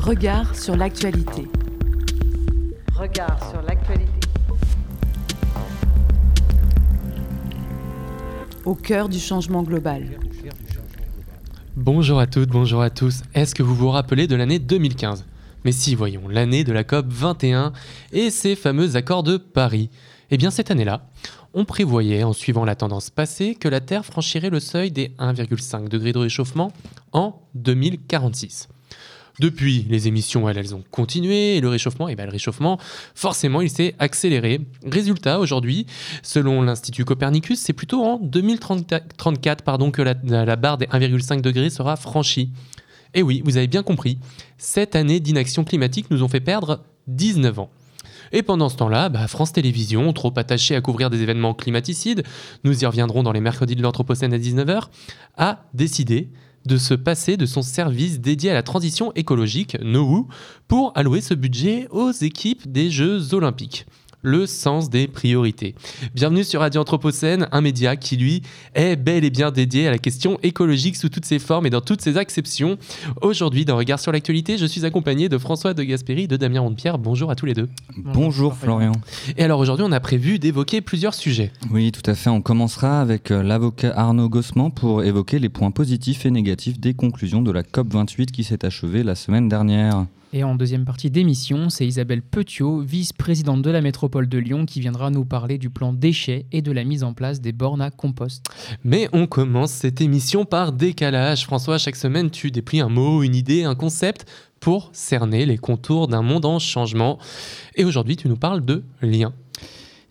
Regard sur l'actualité. Regard sur l'actualité. Au cœur du changement global. Bonjour à toutes, bonjour à tous. Est-ce que vous vous rappelez de l'année 2015 Mais si, voyons, l'année de la COP 21 et ces fameux accords de Paris. Eh bien, cette année-là, on prévoyait, en suivant la tendance passée, que la Terre franchirait le seuil des 1,5 degrés de réchauffement en 2046. Depuis, les émissions, elles, elles ont continué et le réchauffement, et ben, le réchauffement, forcément, il s'est accéléré. Résultat, aujourd'hui, selon l'Institut Copernicus, c'est plutôt en 2034 pardon, que la, barre des 1,5 degrés sera franchie. Et oui, vous avez bien compris, cette année d'inaction climatique nous ont fait perdre 19 ans. Et pendant ce temps-là, bah, France Télévisions, trop attachée à couvrir des événements climaticides, nous y reviendrons dans les mercredis de l'Anthropocène à 19h, a décidé de se passer de son service dédié à la transition écologique, NOWU, pour allouer ce budget aux équipes des Jeux olympiques le sens des priorités. Bienvenue sur Radio Anthropocène, un média qui, lui, est bel et bien dédié à la question écologique sous toutes ses formes et dans toutes ses acceptions. Aujourd'hui, dans Regard sur l'actualité, je suis accompagné de François de Gasperi, de Damien Rondepierre. Bonjour à tous les deux. Bonjour, Florian. Et alors aujourd'hui, on a prévu d'évoquer plusieurs sujets. Oui, tout à fait. On commencera avec euh, l'avocat Arnaud Gossman pour évoquer les points positifs et négatifs des conclusions de la COP28 qui s'est achevée la semaine dernière. Et en deuxième partie d'émission, c'est Isabelle Petiot, vice-présidente de la métropole de Lyon, qui viendra nous parler du plan déchets et de la mise en place des bornes à compost. Mais on commence cette émission par décalage. François, chaque semaine, tu déplies un mot, une idée, un concept pour cerner les contours d'un monde en changement. Et aujourd'hui, tu nous parles de lien.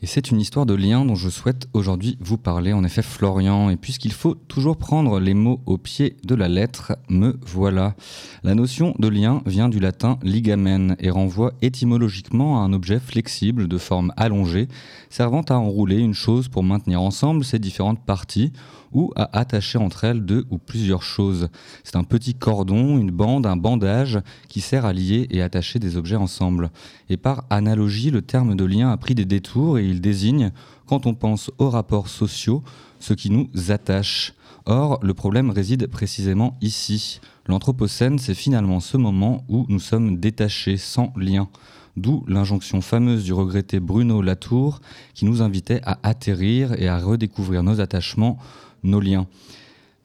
Et c'est une histoire de lien dont je souhaite aujourd'hui vous parler, en effet Florian. Et puisqu'il faut toujours prendre les mots au pied de la lettre, me voilà. La notion de lien vient du latin ligamen et renvoie étymologiquement à un objet flexible de forme allongée, servant à enrouler une chose pour maintenir ensemble ses différentes parties ou à attacher entre elles deux ou plusieurs choses. C'est un petit cordon, une bande, un bandage qui sert à lier et attacher des objets ensemble. Et par analogie, le terme de lien a pris des détours et il désigne, quand on pense aux rapports sociaux, ce qui nous attache. Or, le problème réside précisément ici. L'Anthropocène, c'est finalement ce moment où nous sommes détachés, sans lien. D'où l'injonction fameuse du regretté Bruno Latour qui nous invitait à atterrir et à redécouvrir nos attachements nos liens.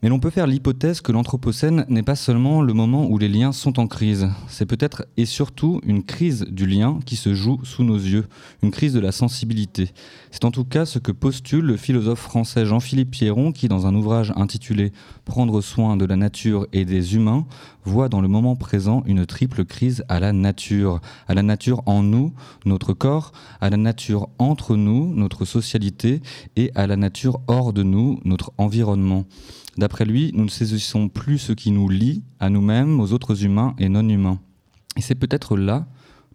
Mais l'on peut faire l'hypothèse que l'Anthropocène n'est pas seulement le moment où les liens sont en crise, c'est peut-être et surtout une crise du lien qui se joue sous nos yeux, une crise de la sensibilité. C'est en tout cas ce que postule le philosophe français Jean-Philippe Pierron qui, dans un ouvrage intitulé Prendre soin de la nature et des humains, voit dans le moment présent une triple crise à la nature, à la nature en nous, notre corps, à la nature entre nous, notre socialité, et à la nature hors de nous, notre environnement. D'après lui, nous ne saisissons plus ce qui nous lie à nous-mêmes, aux autres humains et non humains. Et c'est peut-être là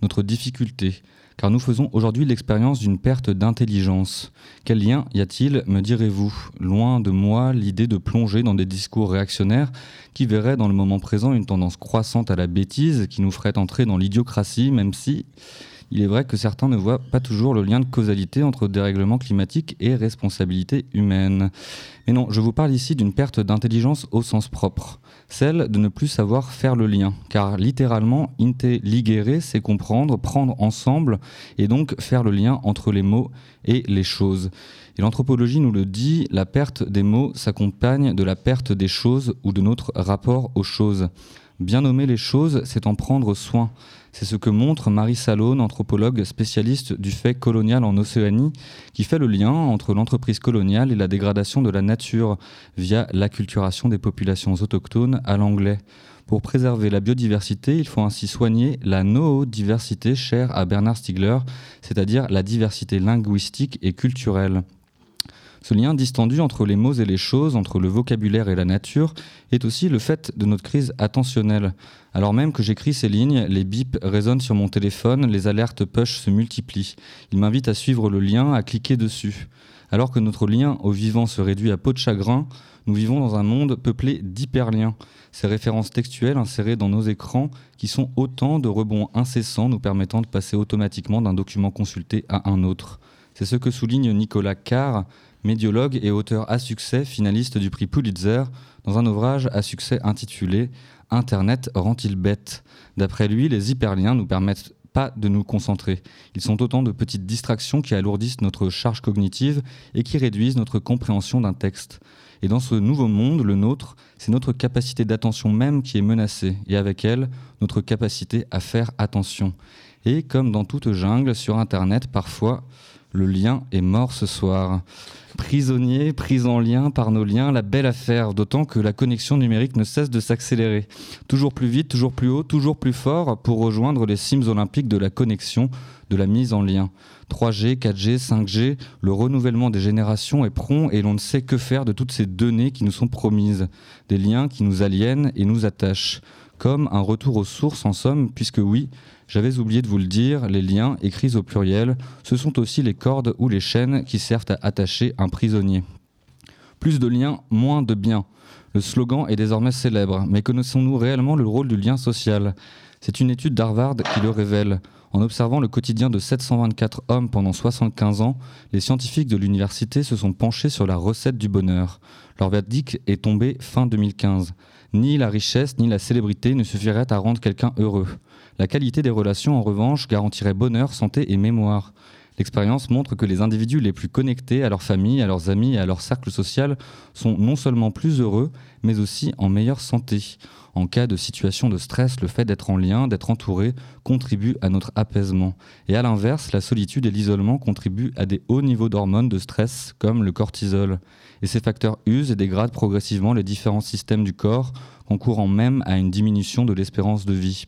notre difficulté, car nous faisons aujourd'hui l'expérience d'une perte d'intelligence. Quel lien y a-t-il, me direz-vous Loin de moi l'idée de plonger dans des discours réactionnaires qui verraient dans le moment présent une tendance croissante à la bêtise qui nous ferait entrer dans l'idiocratie, même si il est vrai que certains ne voient pas toujours le lien de causalité entre dérèglement climatique et responsabilité humaine. Mais non, je vous parle ici d'une perte d'intelligence au sens propre, celle de ne plus savoir faire le lien, car littéralement, intelligere, c'est comprendre, prendre ensemble, et donc faire le lien entre les mots et les choses. Et l'anthropologie nous le dit, la perte des mots s'accompagne de la perte des choses ou de notre rapport aux choses. Bien nommer les choses, c'est en prendre soin. C'est ce que montre Marie Salone, anthropologue spécialiste du fait colonial en Océanie, qui fait le lien entre l'entreprise coloniale et la dégradation de la nature via l'acculturation des populations autochtones à l'anglais. Pour préserver la biodiversité, il faut ainsi soigner la noodiversité chère à Bernard Stiegler, c'est-à-dire la diversité linguistique et culturelle. Ce lien distendu entre les mots et les choses, entre le vocabulaire et la nature, est aussi le fait de notre crise attentionnelle. Alors même que j'écris ces lignes, les bips résonnent sur mon téléphone, les alertes push se multiplient. Ils m'invitent à suivre le lien, à cliquer dessus. Alors que notre lien au vivant se réduit à peau de chagrin, nous vivons dans un monde peuplé d'hyperliens. Ces références textuelles insérées dans nos écrans qui sont autant de rebonds incessants nous permettant de passer automatiquement d'un document consulté à un autre. C'est ce que souligne Nicolas Carr, médiologue et auteur à succès, finaliste du prix Pulitzer, dans un ouvrage à succès intitulé Internet rend-il bête D'après lui, les hyperliens nous permettent pas de nous concentrer. Ils sont autant de petites distractions qui alourdissent notre charge cognitive et qui réduisent notre compréhension d'un texte. Et dans ce nouveau monde, le nôtre, c'est notre capacité d'attention même qui est menacée, et avec elle, notre capacité à faire attention. Et comme dans toute jungle, sur Internet, parfois, le lien est mort ce soir. Prisonnier, pris en lien par nos liens, la belle affaire, d'autant que la connexion numérique ne cesse de s'accélérer. Toujours plus vite, toujours plus haut, toujours plus fort pour rejoindre les cimes olympiques de la connexion, de la mise en lien. 3G, 4G, 5G, le renouvellement des générations est prompt et l'on ne sait que faire de toutes ces données qui nous sont promises. Des liens qui nous aliènent et nous attachent. Comme un retour aux sources en somme, puisque oui, j'avais oublié de vous le dire, les liens, écrits au pluriel, ce sont aussi les cordes ou les chaînes qui servent à attacher un prisonnier. Plus de liens, moins de biens. Le slogan est désormais célèbre, mais connaissons-nous réellement le rôle du lien social? C'est une étude d'Harvard qui le révèle. En observant le quotidien de 724 hommes pendant 75 ans, les scientifiques de l'université se sont penchés sur la recette du bonheur. Leur verdict est tombé fin 2015. Ni la richesse ni la célébrité ne suffiraient à rendre quelqu'un heureux. La qualité des relations, en revanche, garantirait bonheur, santé et mémoire. L'expérience montre que les individus les plus connectés à leur famille, à leurs amis et à leur cercle social sont non seulement plus heureux, mais aussi en meilleure santé. En cas de situation de stress, le fait d'être en lien, d'être entouré, contribue à notre apaisement. Et à l'inverse, la solitude et l'isolement contribuent à des hauts niveaux d'hormones de stress, comme le cortisol. Et ces facteurs usent et dégradent progressivement les différents systèmes du corps, concourant même à une diminution de l'espérance de vie.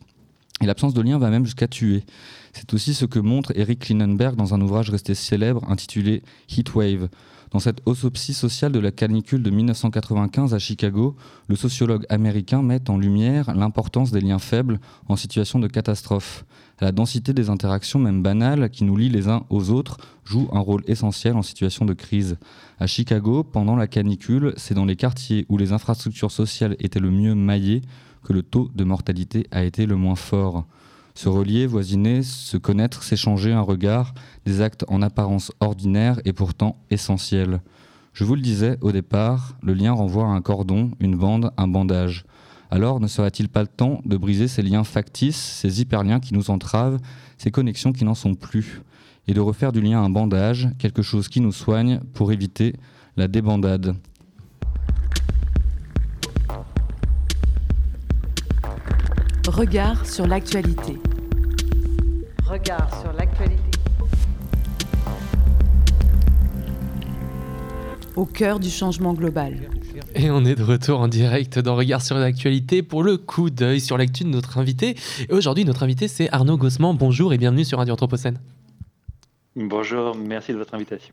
Et l'absence de lien va même jusqu'à tuer. C'est aussi ce que montre Eric Klinenberg dans un ouvrage resté célèbre intitulé Heatwave. Dans cette autopsie sociale de la canicule de 1995 à Chicago, le sociologue américain met en lumière l'importance des liens faibles en situation de catastrophe. La densité des interactions, même banales, qui nous lient les uns aux autres, joue un rôle essentiel en situation de crise. À Chicago, pendant la canicule, c'est dans les quartiers où les infrastructures sociales étaient le mieux maillées que le taux de mortalité a été le moins fort. Se relier, voisiner, se connaître, s'échanger un regard, des actes en apparence ordinaires et pourtant essentiels. Je vous le disais au départ, le lien renvoie à un cordon, une bande, un bandage. Alors ne serait-il pas le temps de briser ces liens factices, ces hyperliens qui nous entravent, ces connexions qui n'en sont plus, et de refaire du lien un bandage, quelque chose qui nous soigne pour éviter la débandade? Regard sur l'actualité. Regard sur l'actualité. Au cœur du changement global. Et on est de retour en direct dans Regard sur l'actualité pour le coup d'œil sur l'actu de notre invité. Et aujourd'hui, notre invité, c'est Arnaud Gossman. Bonjour et bienvenue sur Radio Anthropocène. Bonjour, merci de votre invitation.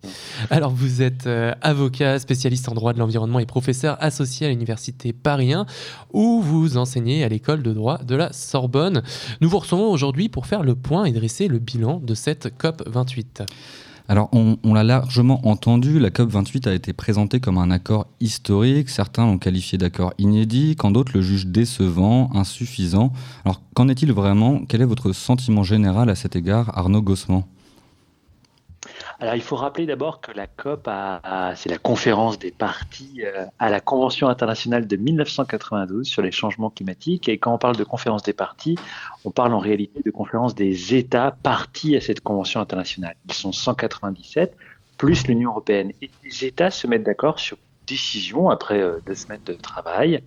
Alors, vous êtes euh, avocat, spécialiste en droit de l'environnement et professeur associé à l'Université Paris 1, où vous enseignez à l'école de droit de la Sorbonne. Nous vous recevons aujourd'hui pour faire le point et dresser le bilan de cette COP 28. Alors, on, on l'a largement entendu, la COP28 a été présentée comme un accord historique. Certains l'ont qualifié d'accord inédit, quand d'autres le jugent décevant, insuffisant. Alors, qu'en est-il vraiment? Quel est votre sentiment général à cet égard, Arnaud Gossman alors, il faut rappeler d'abord que la COP, c'est la conférence des parties euh, à la Convention internationale de 1992 sur les changements climatiques. Et quand on parle de conférence des parties, on parle en réalité de conférence des États partis à cette Convention internationale. Ils sont 197, plus l'Union européenne. Et les États se mettent d'accord sur décision après euh, deux semaines de travail.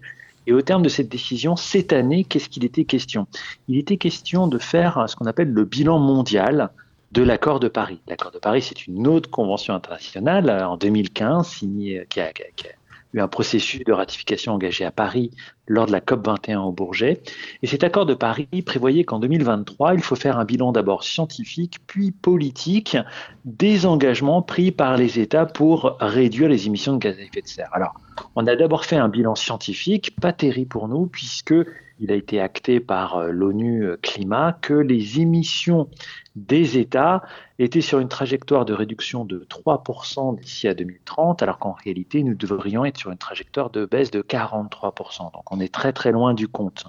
Et au terme de cette décision, cette année, qu'est-ce qu'il était question? Il était question de faire ce qu'on appelle le bilan mondial de l'accord de Paris. L'accord de Paris, c'est une autre convention internationale euh, en 2015 signée, qui a, qui a, qui a eu un processus de ratification engagé à Paris lors de la COP 21 au Bourget. Et cet accord de Paris prévoyait qu'en 2023, il faut faire un bilan d'abord scientifique, puis politique des engagements pris par les États pour réduire les émissions de gaz à effet de serre. Alors, on a d'abord fait un bilan scientifique, pas terrible pour nous, puisque il a été acté par euh, l'ONU euh, Climat que les émissions des États étaient sur une trajectoire de réduction de 3% d'ici à 2030, alors qu'en réalité, nous devrions être sur une trajectoire de baisse de 43%. Donc on est très très loin du compte.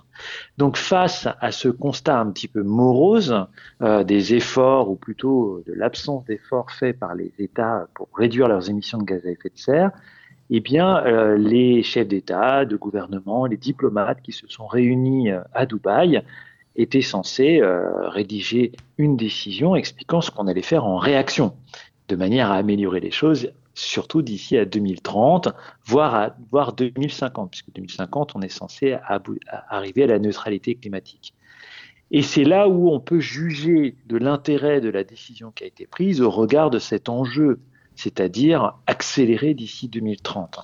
Donc face à ce constat un petit peu morose euh, des efforts, ou plutôt de l'absence d'efforts faits par les États pour réduire leurs émissions de gaz à effet de serre, eh bien, euh, les chefs d'État, de gouvernement, les diplomates qui se sont réunis euh, à Dubaï étaient censés euh, rédiger une décision expliquant ce qu'on allait faire en réaction, de manière à améliorer les choses, surtout d'ici à 2030, voire à voire 2050, puisque 2050, on est censé arriver à la neutralité climatique. Et c'est là où on peut juger de l'intérêt de la décision qui a été prise au regard de cet enjeu c'est-à-dire accélérer d'ici 2030.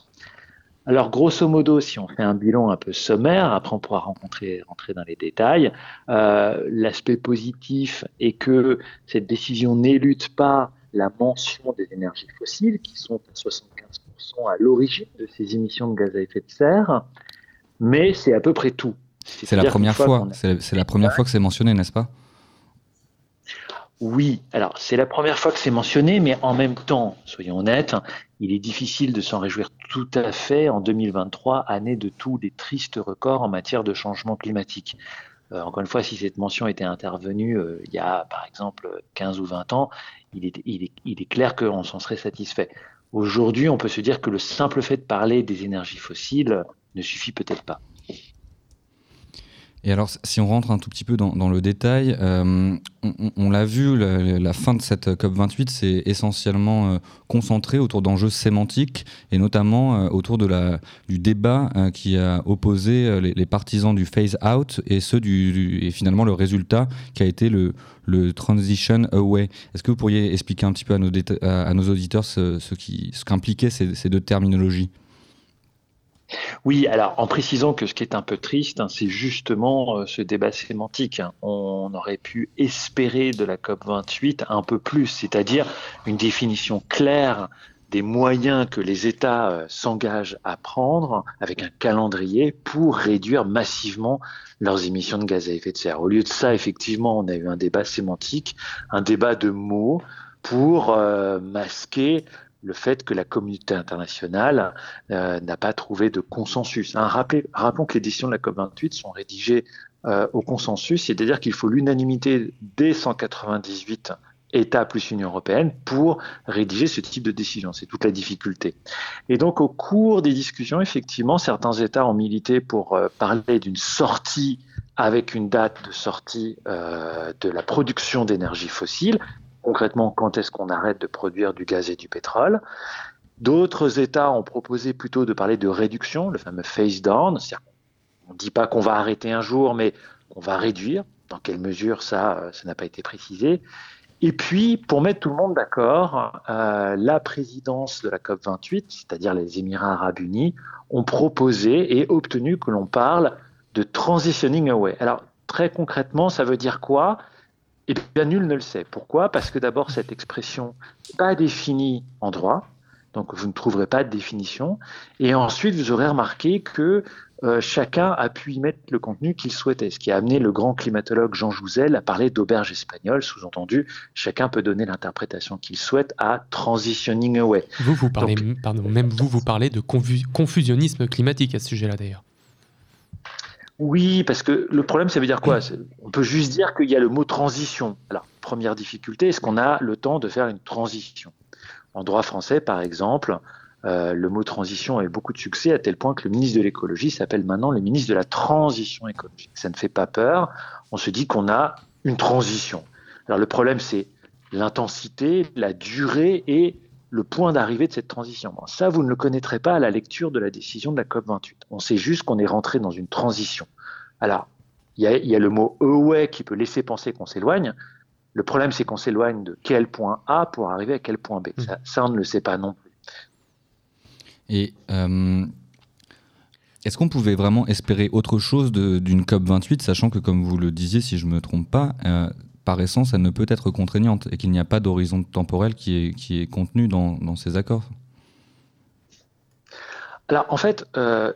Alors, grosso modo, si on fait un bilan un peu sommaire, après on pourra rencontrer, rentrer dans les détails, euh, l'aspect positif est que cette décision n'élude pas la mention des énergies fossiles, qui sont à 75% à l'origine de ces émissions de gaz à effet de serre, mais c'est à peu près tout. C'est la première fois, c'est la première fois que c'est mentionné, n'est-ce pas? Oui, alors c'est la première fois que c'est mentionné, mais en même temps, soyons honnêtes, il est difficile de s'en réjouir tout à fait en 2023, année de tous les tristes records en matière de changement climatique. Euh, encore une fois, si cette mention était intervenue euh, il y a par exemple 15 ou 20 ans, il est, il est, il est clair qu'on s'en serait satisfait. Aujourd'hui, on peut se dire que le simple fait de parler des énergies fossiles ne suffit peut-être pas. Et alors, si on rentre un tout petit peu dans, le détail, euh, on, l'a vu, la, fin de cette COP28 s'est essentiellement euh, concentrée autour d'enjeux sémantiques et notamment euh, autour de la, du débat qui a opposé les, partisans du phase out et ceux du, et finalement le résultat qui a été le, le transition away. Est-ce que vous pourriez expliquer un petit peu à nos, à, nos auditeurs ce, ce qu'impliquaient ce ces deux terminologies? Oui, alors en précisant que ce qui est un peu triste, hein, c'est justement euh, ce débat sémantique. Hein. On aurait pu espérer de la COP28 un peu plus, c'est-à-dire une définition claire des moyens que les États euh, s'engagent à prendre avec un calendrier pour réduire massivement leurs émissions de gaz à effet de serre. Au lieu de ça, effectivement, on a eu un débat sémantique, un débat de mots pour euh, masquer le fait que la communauté internationale euh, n'a pas trouvé de consensus. Hein, rappelons que les décisions de la COP28 sont rédigées euh, au consensus, c'est-à-dire qu'il faut l'unanimité des 198 États plus Union européenne pour rédiger ce type de décision. C'est toute la difficulté. Et donc, au cours des discussions, effectivement, certains États ont milité pour euh, parler d'une sortie avec une date de sortie de la production d'énergie fossile, concrètement quand est-ce qu'on arrête de produire du gaz et du pétrole. D'autres États ont proposé plutôt de parler de réduction, le fameux phase down, c'est-à-dire on ne dit pas qu'on va arrêter un jour, mais on va réduire. Dans quelle mesure ça, ça n'a pas été précisé. Et puis, pour mettre tout le monde d'accord, euh, la présidence de la COP28, c'est-à-dire les Émirats arabes unis, ont proposé et obtenu que l'on parle de transitioning away. Alors, très concrètement, ça veut dire quoi? Eh bien, nul ne le sait. Pourquoi? Parce que d'abord, cette expression n'est pas définie en droit, donc vous ne trouverez pas de définition. Et ensuite, vous aurez remarqué que euh, chacun a pu y mettre le contenu qu'il souhaitait, ce qui a amené le grand climatologue Jean Jouzel à parler d'auberge espagnole, sous-entendu, chacun peut donner l'interprétation qu'il souhaite à transitioning away. Vous, vous parlez, pardon, même vous, vous parlez de confusionnisme climatique à ce sujet-là d'ailleurs. Oui, parce que le problème, ça veut dire quoi? On peut juste dire qu'il y a le mot transition. Alors, première difficulté, est-ce qu'on a le temps de faire une transition? En droit français, par exemple, euh, le mot transition a eu beaucoup de succès à tel point que le ministre de l'écologie s'appelle maintenant le ministre de la transition écologique. Ça ne fait pas peur. On se dit qu'on a une transition. Alors le problème, c'est l'intensité, la durée et le point d'arrivée de cette transition. ça, vous ne le connaîtrez pas à la lecture de la décision de la COP28. On sait juste qu'on est rentré dans une transition. Alors, il y a, le mot away qui peut laisser penser qu'on s'éloigne. Le problème, c'est qu'on s'éloigne de quel point A pour arriver à quel point B. Mmh. Ça, on ne le sait pas non plus. Et euh, est-ce qu'on pouvait vraiment espérer autre chose d'une COP28, sachant que, comme vous le disiez, si je ne me trompe pas, euh, par essence, elle ne peut être contraignante et qu'il n'y a pas d'horizon temporel qui est, qui est contenu dans, ces accords Alors, en fait, euh,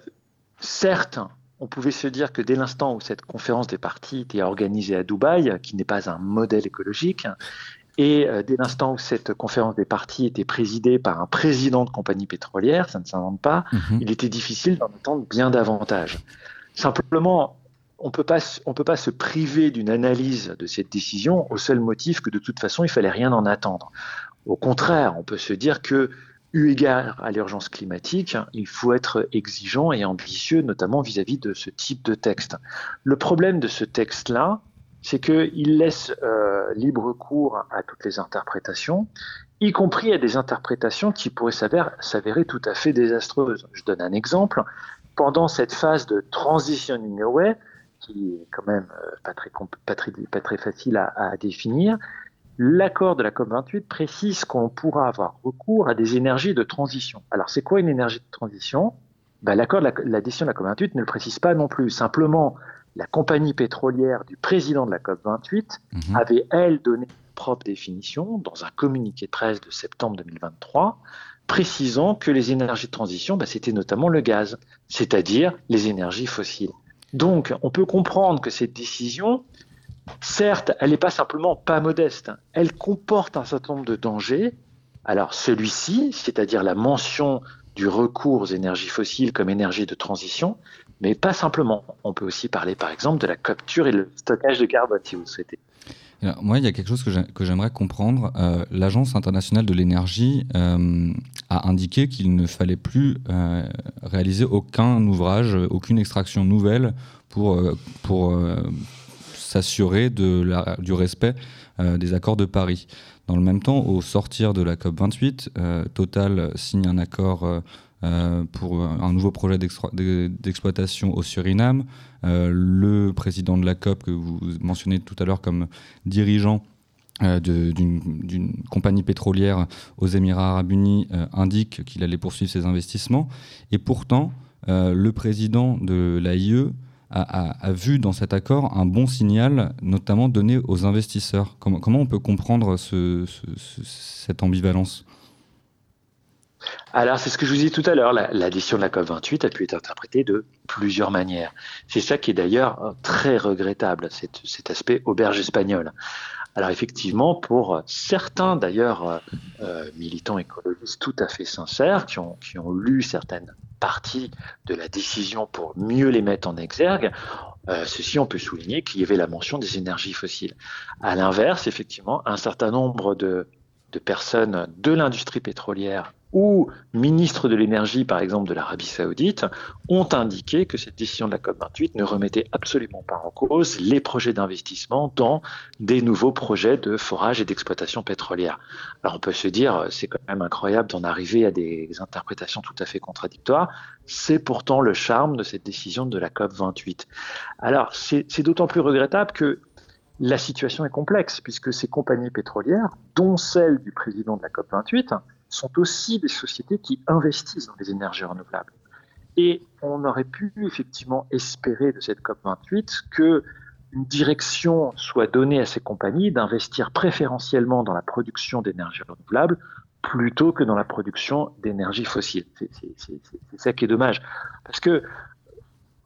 certes, on pouvait se dire que dès l'instant où cette conférence des partis était organisée à Dubaï, qui n'est pas un modèle écologique, et euh, dès l'instant où cette conférence des partis était présidée par un président de compagnie pétrolière, ça ne s'invente pas, Mhm. il était difficile d'en attendre bien davantage. Simplement, on peut pas, on peut pas se priver d'une analyse de cette décision au seul motif que de toute façon, il fallait rien en attendre. Au contraire, on peut se dire que, eu égard à l'urgence climatique, il faut être exigeant et ambitieux, notamment vis-à-vis de ce type de texte. Le problème de ce texte-là, c'est qu'il laisse euh, libre cours à toutes les interprétations, y compris à des interprétations qui pourraient s'avérer, tout à fait désastreuses. Je donne un exemple. Pendant cette phase de transitioning away, qui est quand même euh, pas, très, pas, très, pas très facile à, à définir, l'accord de la COP28 précise qu'on pourra avoir recours à des énergies de transition. Alors, c'est quoi une énergie de transition? Ben, L'accord de la, la décision de la COP28 ne le précise pas non plus. Simplement, la compagnie pétrolière du président de la COP28 Mhm. avait, elle, donné une propre définition dans un communiqué de presse de septembre 2023, précisant que les énergies de transition, bah, c'était notamment le gaz, c'est-à-dire les énergies fossiles. Donc, on peut comprendre que cette décision, certes, elle n'est pas simplement pas modeste, elle comporte un certain nombre de dangers. Alors, celui-ci, c'est-à-dire la mention du recours aux énergies fossiles comme énergie de transition, mais pas simplement. On peut aussi parler, par exemple, de la capture et le stockage de carbone, si vous le souhaitez. Moi, il y a quelque chose que j'ai- que j'aimerais comprendre. Euh, L'Agence internationale de l'énergie euh, a indiqué qu'il ne fallait plus euh, réaliser aucun ouvrage, aucune extraction nouvelle pour, pour s'assurer du respect des accords de Paris. Dans le même temps, au sortir de la COP28, euh, Total signe un accord euh, pour un nouveau projet d'exploitation au Suriname. Euh, le président de la COP, que vous mentionnez tout à l'heure comme dirigeant euh, d'une compagnie pétrolière aux Émirats arabes unis, indique qu'il allait poursuivre ses investissements. Et pourtant, le président de l'AIE a, vu dans cet accord un bon signal, notamment donné aux investisseurs. Comment, on peut comprendre ce- ce- ce- cette ambivalence? Alors, c'est ce que je vous disais tout à l'heure. La, la décision de la COP28 a pu être interprétée de plusieurs manières. C'est ça qui est d'ailleurs euh, très regrettable, cet, aspect auberge espagnole. Alors, effectivement, pour certains, d'ailleurs, euh, euh, militants écologistes tout à fait sincères, qui ont, lu certaines parties de la décision pour mieux les mettre en exergue, euh, ceci, on peut souligner qu'il y avait la mention des énergies fossiles. À l'inverse, effectivement, un certain nombre de personnes de l'industrie pétrolière ou ministres de l'énergie, par exemple de l'Arabie saoudite, ont indiqué que cette décision de la COP28 ne remettait absolument pas en cause les projets d'investissement dans des nouveaux projets de forage et d'exploitation pétrolière. Alors on peut se dire, c'est quand même incroyable d'en arriver à des interprétations tout à fait contradictoires. C'est pourtant le charme de cette décision de la COP28. Alors c'est d'autant plus regrettable que la situation est complexe, puisque ces compagnies pétrolières, dont celle du président de la COP28, sont aussi des sociétés qui investissent dans les énergies renouvelables. Et on aurait pu effectivement espérer de cette COP28 que une direction soit donnée à ces compagnies d'investir préférentiellement dans la production d'énergie renouvelable plutôt que dans la production d'énergie fossile. C'est ça qui est dommage. Parce que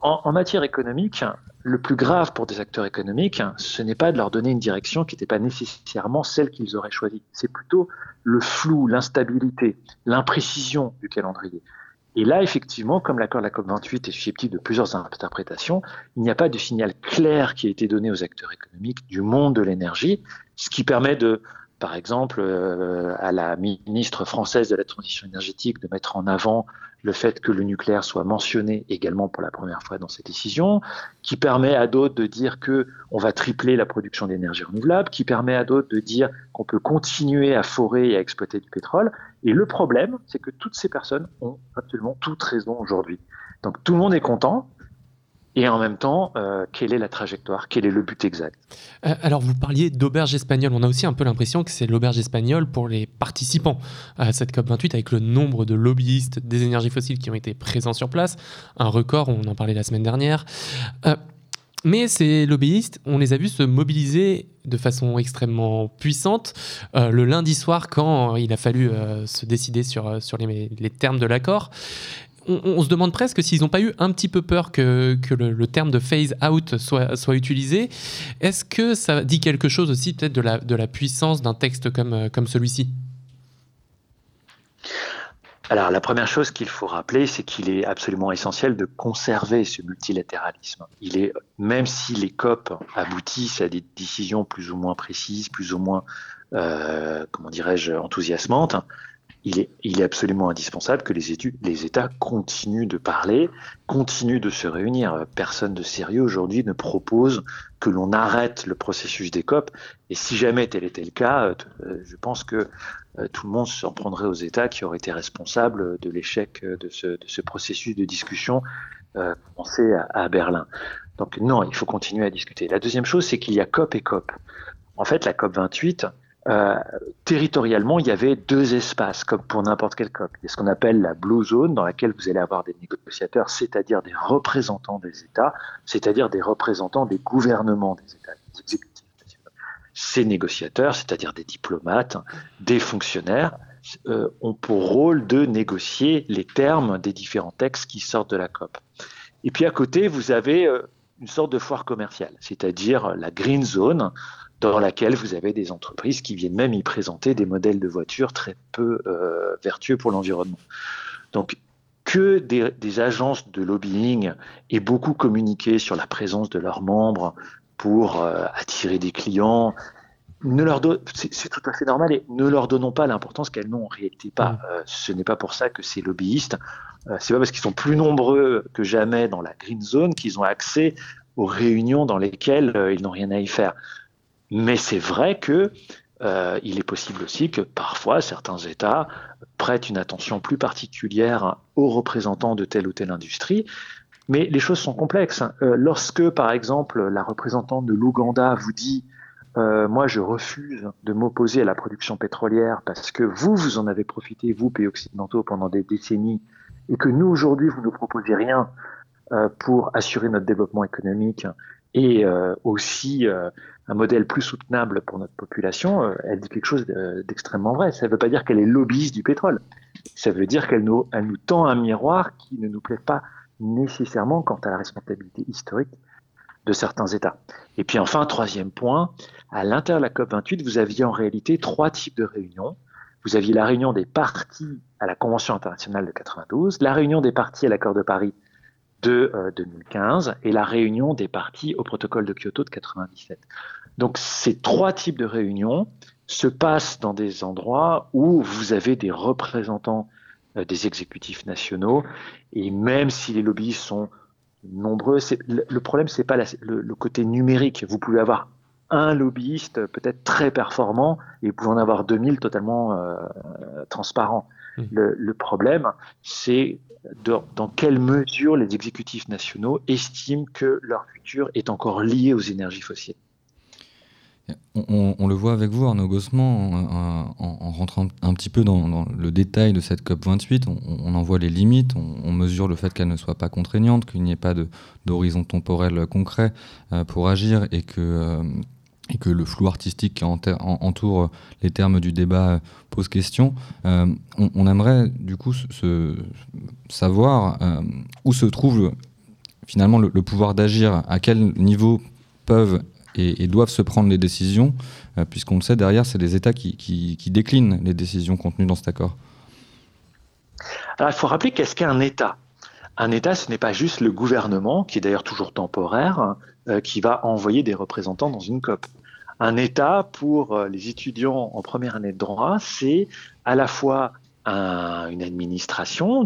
en, en matière économique, le plus grave pour des acteurs économiques, ce n'est pas de leur donner une direction qui n'était pas nécessairement celle qu'ils auraient choisie. C'est plutôt le flou, l'instabilité, l'imprécision du calendrier. Et là, effectivement, comme l'accord de la COP28 est susceptible de plusieurs interprétations, il n'y a pas de signal clair qui a été donné aux acteurs économiques du monde de l'énergie, ce qui permet de, par exemple, euh, à la ministre française de la transition énergétique de mettre en avant le fait que le nucléaire soit mentionné également pour la première fois dans cette décision, qui permet à d'autres de dire que on va tripler la production d'énergie renouvelable, qui permet à d'autres de dire qu'on peut continuer à forer et à exploiter du pétrole. Et le problème, c'est que toutes ces personnes ont absolument toute raison aujourd'hui. Donc tout le monde est content. Et en même temps, euh, quelle est la trajectoire? Quel est le but exact? Euh, alors, vous parliez d'auberge espagnole. On a aussi un peu l'impression que c'est l'auberge espagnole pour les participants à cette COP28, avec le nombre de lobbyistes des énergies fossiles qui ont été présents sur place. Un record, on en parlait la semaine dernière. Euh, mais ces lobbyistes, on les a vus se mobiliser de façon extrêmement puissante le lundi soir quand il a fallu se décider sur, les termes de l'accord. On, se demande presque s'ils n'ont pas eu un petit peu peur que, le, terme de phase out soit, utilisé. Est-ce que ça dit quelque chose aussi peut-être de la, puissance d'un texte comme, comme celui-ci? Alors la première chose qu'il faut rappeler, c'est qu'il est absolument essentiel de conserver ce multilatéralisme. Il est, même si les COP aboutissent à des décisions plus ou moins précises, plus ou moins, euh, comment dirais-je, enthousiasmantes, il est, absolument indispensable que les, États continuent de parler, continuent de se réunir. Personne de sérieux aujourd'hui ne propose que l'on arrête le processus des COP. Et si jamais tel était le cas, euh, je pense que euh, tout le monde s'en prendrait aux États qui auraient été responsables de l'échec de ce, processus de discussion euh, commencé à, Berlin. Donc non, il faut continuer à discuter. La deuxième chose, c'est qu'il y a COP et COP. En fait, la COP 28, euh, territorialement, il y avait deux espaces, comme pour n'importe quel COP. Il y a ce qu'on appelle la Blue Zone, dans laquelle vous allez avoir des négociateurs, c'est-à-dire des représentants des États, c'est-à-dire des représentants des gouvernements des États, des exécutifs ces négociateurs, c'est-à-dire des diplomates, des fonctionnaires, euh, ont pour rôle de négocier les termes des différents textes qui sortent de la COP. Et puis à côté, vous avez euh, une sorte de foire commerciale, c'est-à-dire la Green Zone, dans laquelle vous avez des entreprises qui viennent même y présenter des modèles de voitures très peu euh, vertueux pour l'environnement. Donc que des, des, agences de lobbying aient beaucoup communiqué sur la présence de leurs membres pour euh, attirer des clients. Ne leur c'est tout à fait normal et ne leur donnons pas l'importance qu'elles n'ont en réalité pas. Mm. Euh, ce n'est pas pour ça que ces lobbyistes, c'est pas parce qu'ils sont plus nombreux que jamais dans la green zone qu'ils ont accès aux réunions dans lesquelles ils n'ont rien à y faire. Mais c'est vrai que il est possible aussi que parfois certains États prêtent une attention plus particulière aux représentants de telle ou telle industrie mais les choses sont complexes. Euh, lorsque, par exemple, la représentante de l'Ouganda vous dit euh, moi, je refuse de m'opposer à la production pétrolière parce que vous, vous en avez profité, vous, pays occidentaux, pendant des décennies, et que nous, aujourd'hui, vous ne proposez rien euh, pour assurer notre développement économique et euh, aussi euh, un modèle plus soutenable pour notre population, euh, elle dit quelque chose d'extrêmement vrai. Ça ne veut pas dire qu'elle est lobbyiste du pétrole. Ça veut dire qu'elle nous, tend un miroir qui ne nous plaît pas nécessairement quant à la responsabilité historique de certains États. Et puis enfin, troisième point, à l'intérieur de la COP28, vous aviez en réalité trois types de réunions. Vous aviez la réunion des partis à la Convention internationale de 92, la réunion des partis à l'accord de Paris de 2015 euh, et la réunion des partis au protocole de Kyoto de 97. Donc ces trois types de réunions se passent dans des endroits où vous avez des représentants euh, des exécutifs nationaux. Et même si les lobbies sont nombreux, le problème, c'est pas le, côté numérique. Vous pouvez avoir un lobbyiste peut-être très performant et vous pouvez en avoir 2000 totalement euh, transparents. Mmh. Le, problème, c'est dans quelle mesure les exécutifs nationaux estiment que leur futur est encore lié aux énergies fossiles. On, le voit avec vous, Arnaud Gossement, en, rentrant un petit peu dans, le détail de cette COP28, on, en voit les limites, on, mesure le fait qu'elle ne soit pas contraignante, qu'il n'y ait pas d'horizon temporel concret euh, pour agir et que, euh, et que le flou artistique qui entoure les termes du débat pose question. Euh, on, aimerait du coup se, savoir où se trouve finalement le pouvoir d'agir, à quel niveau peuvent et, doivent se prendre les décisions, euh, puisqu'on le sait, derrière, c'est les États qui, déclinent les décisions contenues dans cet accord. Alors, il faut rappeler qu'est-ce qu'est un État? Un État, ce n'est pas juste le gouvernement, qui est d'ailleurs toujours temporaire, euh, qui va envoyer des représentants dans une COP. Un État, pour euh, les étudiants en première année de droit, c'est à la fois une administration,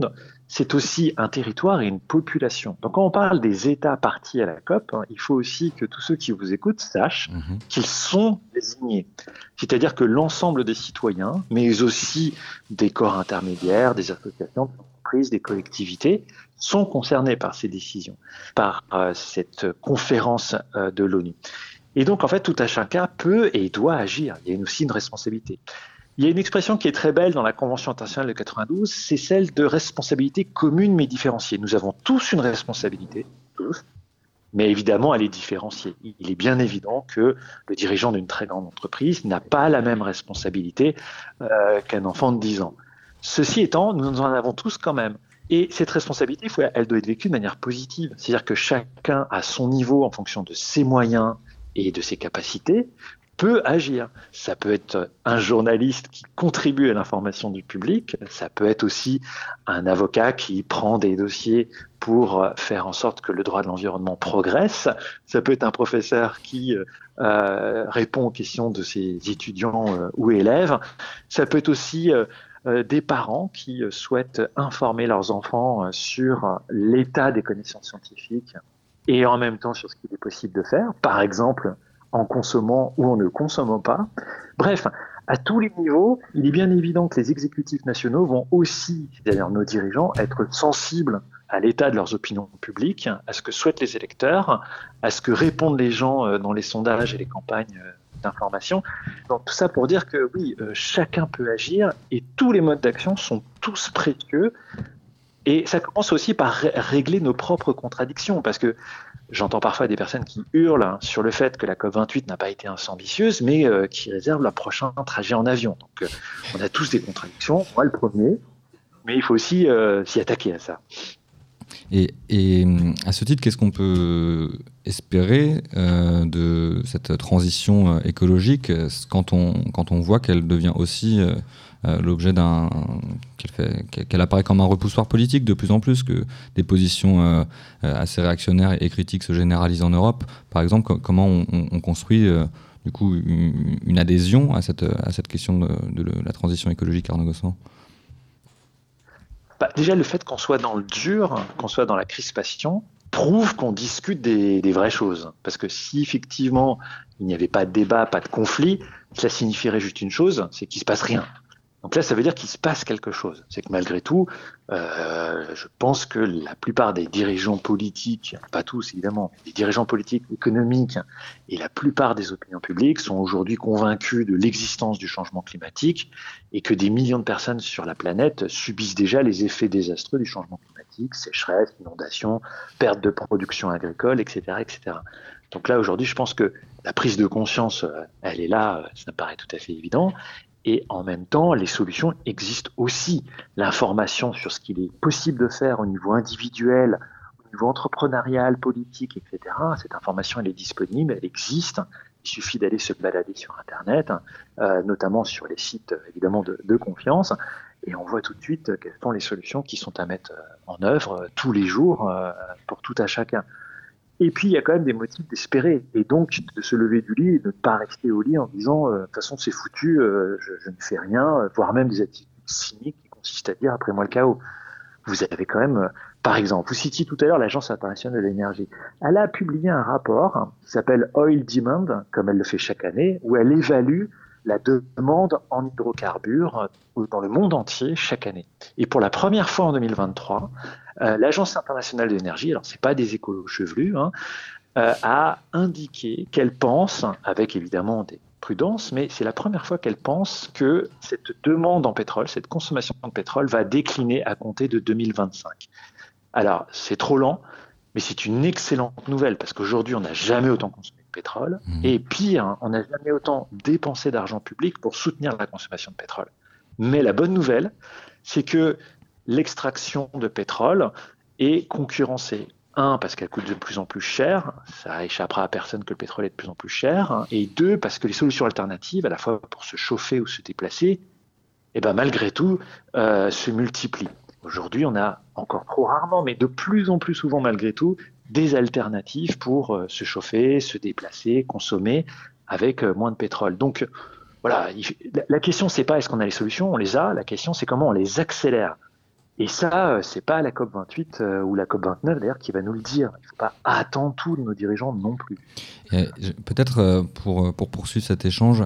c'est aussi un territoire et une population. Donc quand on parle des États partis à la COP, hein, il faut aussi que tous ceux qui vous écoutent sachent mhm. qu'ils sont désignés. C'est-à-dire que l'ensemble des citoyens, mais aussi des corps intermédiaires, des associations, des entreprises, des collectivités, sont concernés par ces décisions, par euh, cette conférence euh, de l'ONU. Et donc, en fait, tout à chacun peut et doit agir. Il y a aussi une responsabilité. Il y a une expression qui est très belle dans la Convention internationale de 92, c'est celle de responsabilité commune mais différenciée. Nous avons tous une responsabilité, tous, mais évidemment elle est différenciée. Il est bien évident que le dirigeant d'une très grande entreprise n'a pas la même responsabilité euh, qu'un enfant de 10 ans. Ceci étant, nous en avons tous quand même. Et cette responsabilité, elle doit être vécue de manière positive. C'est-à-dire que chacun, à son niveau, en fonction de ses moyens et de ses capacités, peut agir. Ça peut être un journaliste qui contribue à l'information du public, ça peut être aussi un avocat qui prend des dossiers pour faire en sorte que le droit de l'environnement progresse, ça peut être un professeur qui euh, répond aux questions de ses étudiants euh, ou élèves, ça peut être aussi euh, des parents qui souhaitent informer leurs enfants sur l'état des connaissances scientifiques et en même temps sur ce qu'il est possible de faire. Par exemple, en consommant ou en ne consommant pas. Bref, à tous les niveaux, il est bien évident que les exécutifs nationaux vont aussi, d'ailleurs nos dirigeants, être sensibles à l'état de leurs opinions publiques, à ce que souhaitent les électeurs, à ce que répondent les gens euh, dans les sondages et les campagnes euh, d'information. Donc tout ça pour dire que oui, euh, chacun peut agir et tous les modes d'action sont tous précieux. Et ça commence aussi par régler nos propres contradictions, parce que J'entends parfois des personnes qui hurlent sur le fait que la COP28 n'a pas été ambitieuse, mais euh, qui réservent leur prochain trajet en avion. Donc, euh, on a tous des contradictions, moi le premier, mais il faut aussi euh, s'y attaquer à ça. Et, à ce titre, qu'est-ce qu'on peut espérer de cette transition écologique? Quand on, voit qu'elle devient aussi l'objet d'un qu'elle apparaît comme un repoussoir politique de plus en plus, que des positions euh, euh, assez réactionnaires et critiques se généralisent en Europe. Par exemple, comment on, construit du coup une, adhésion à cette, à cette question de, la transition écologique, Arnaud Gosselin? Bah, Déjà, le fait qu'on soit dans le dur, qu'on soit dans la crispation, prouve qu'on discute des, vraies choses. Parce que si effectivement il n'y avait pas de débat, pas de conflit, cela signifierait juste une chose, c'est qu'il se passe rien. Donc là, ça veut dire qu'il se passe quelque chose. C'est que malgré tout, euh, je pense que la plupart des dirigeants politiques, pas tous évidemment, des dirigeants politiques, économiques et la plupart des opinions publiques sont aujourd'hui convaincus de l'existence du changement climatique et que des millions de personnes sur la planète subissent déjà les effets désastreux du changement climatique, sécheresse, inondations, perte de production agricole, etc., etc. Donc là, aujourd'hui, je pense que la prise de conscience, euh, elle est là, ça me paraît tout à fait évident. Et en même temps, les solutions existent aussi. L'information sur ce qu'il est possible de faire au niveau individuel, au niveau entrepreneurial, politique, etc. Cette information, elle est disponible, elle existe. Il suffit d'aller se balader sur Internet, euh, notamment sur les sites évidemment de, confiance, et on voit tout de suite quelles sont les solutions qui sont à mettre en œuvre tous les jours euh, pour tout à chacun. Et puis, il y a quand même des motifs d'espérer. Et donc, de se lever du lit et de ne pas rester au lit en disant, euh, de toute façon, c'est foutu, euh, je, ne fais rien, voire même des attitudes cyniques qui consistent à dire, après moi le chaos. Vous avez quand même, euh, par exemple, vous citiez tout à l'heure l'Agence internationale de l'énergie. Elle a publié un rapport qui s'appelle Oil Demand, comme elle le fait chaque année, où elle évalue la demande en hydrocarbures dans le monde entier chaque année. Et pour la première fois en 2023, euh, l'Agence internationale de l'énergie, alors c'est pas des écolos chevelus, hein, euh, a indiqué qu'elle pense, avec évidemment des prudences, mais c'est la première fois qu'elle pense que cette demande en pétrole, cette consommation de pétrole va décliner à compter de 2025. Alors c'est trop lent, mais c'est une excellente nouvelle parce qu'aujourd'hui on n'a jamais autant consommé de pétrole mmh. et pire, on n'a jamais autant dépensé d'argent public pour soutenir la consommation de pétrole. Mais la bonne nouvelle, c'est que l'extraction de pétrole est concurrencée. Un, parce qu'elle coûte de plus en plus cher, ça échappera à personne que le pétrole est de plus en plus cher. Et deux, parce que les solutions alternatives, à la fois pour se chauffer ou se déplacer, eh ben, malgré tout, euh, se multiplient. Aujourd'hui, on a encore trop rarement, mais de plus en plus souvent malgré tout, des alternatives pour euh, se chauffer, se déplacer, consommer avec euh, moins de pétrole. Donc voilà, la question c'est pas est-ce qu'on a les solutions, on les a. La question c'est comment on les accélère. Et ça, euh, c'est pas la COP 28 euh, ou la COP 29 d'ailleurs qui va nous le dire. Il ne faut pas attendre tout nos dirigeants non plus. Peut-être euh, pour, pour poursuivre cet échange,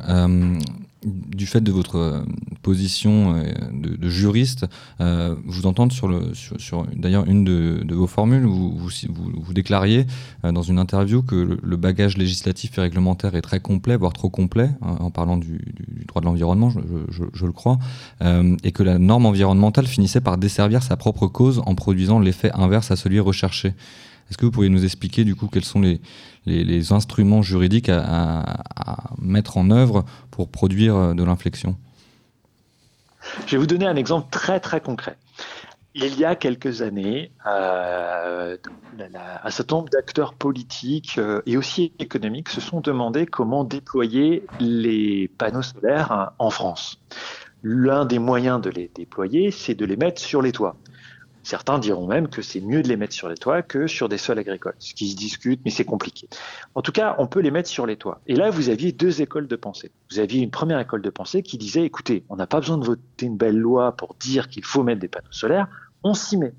du fait de votre euh, position euh, de, juriste, euh, vous entendre sur, le, sur, d'ailleurs une de, vos formules où vous, déclariez dans une interview que le, bagage législatif et réglementaire est très complet, voire trop complet, hein, en parlant du, droit de l'environnement, je, le crois, et que la norme environnementale finissait par desservir sa propre cause en produisant l'effet inverse à celui recherché. Est-ce que vous pourriez nous expliquer du coup quels sont les, les, instruments juridiques à, mettre en œuvre pour produire euh, de l'inflexion Je vais vous donner un exemple très très concret. il y a quelques années, euh, un certain nombre d'acteurs politiques euh, et aussi économiques se sont demandé comment déployer les panneaux solaires en France. L'un des moyens de les déployer, c'est de les mettre sur les toits. Certains diront même que c'est mieux de les mettre sur les toits que sur des sols agricoles, ce qui se discute, mais c'est compliqué. En tout cas, on peut les mettre sur les toits. Et là, vous aviez deux écoles de pensée. Vous aviez une première école de pensée qui disait, écoutez, on n'a pas besoin de voter une belle loi pour dire qu'il faut mettre des panneaux solaires, on s'y met.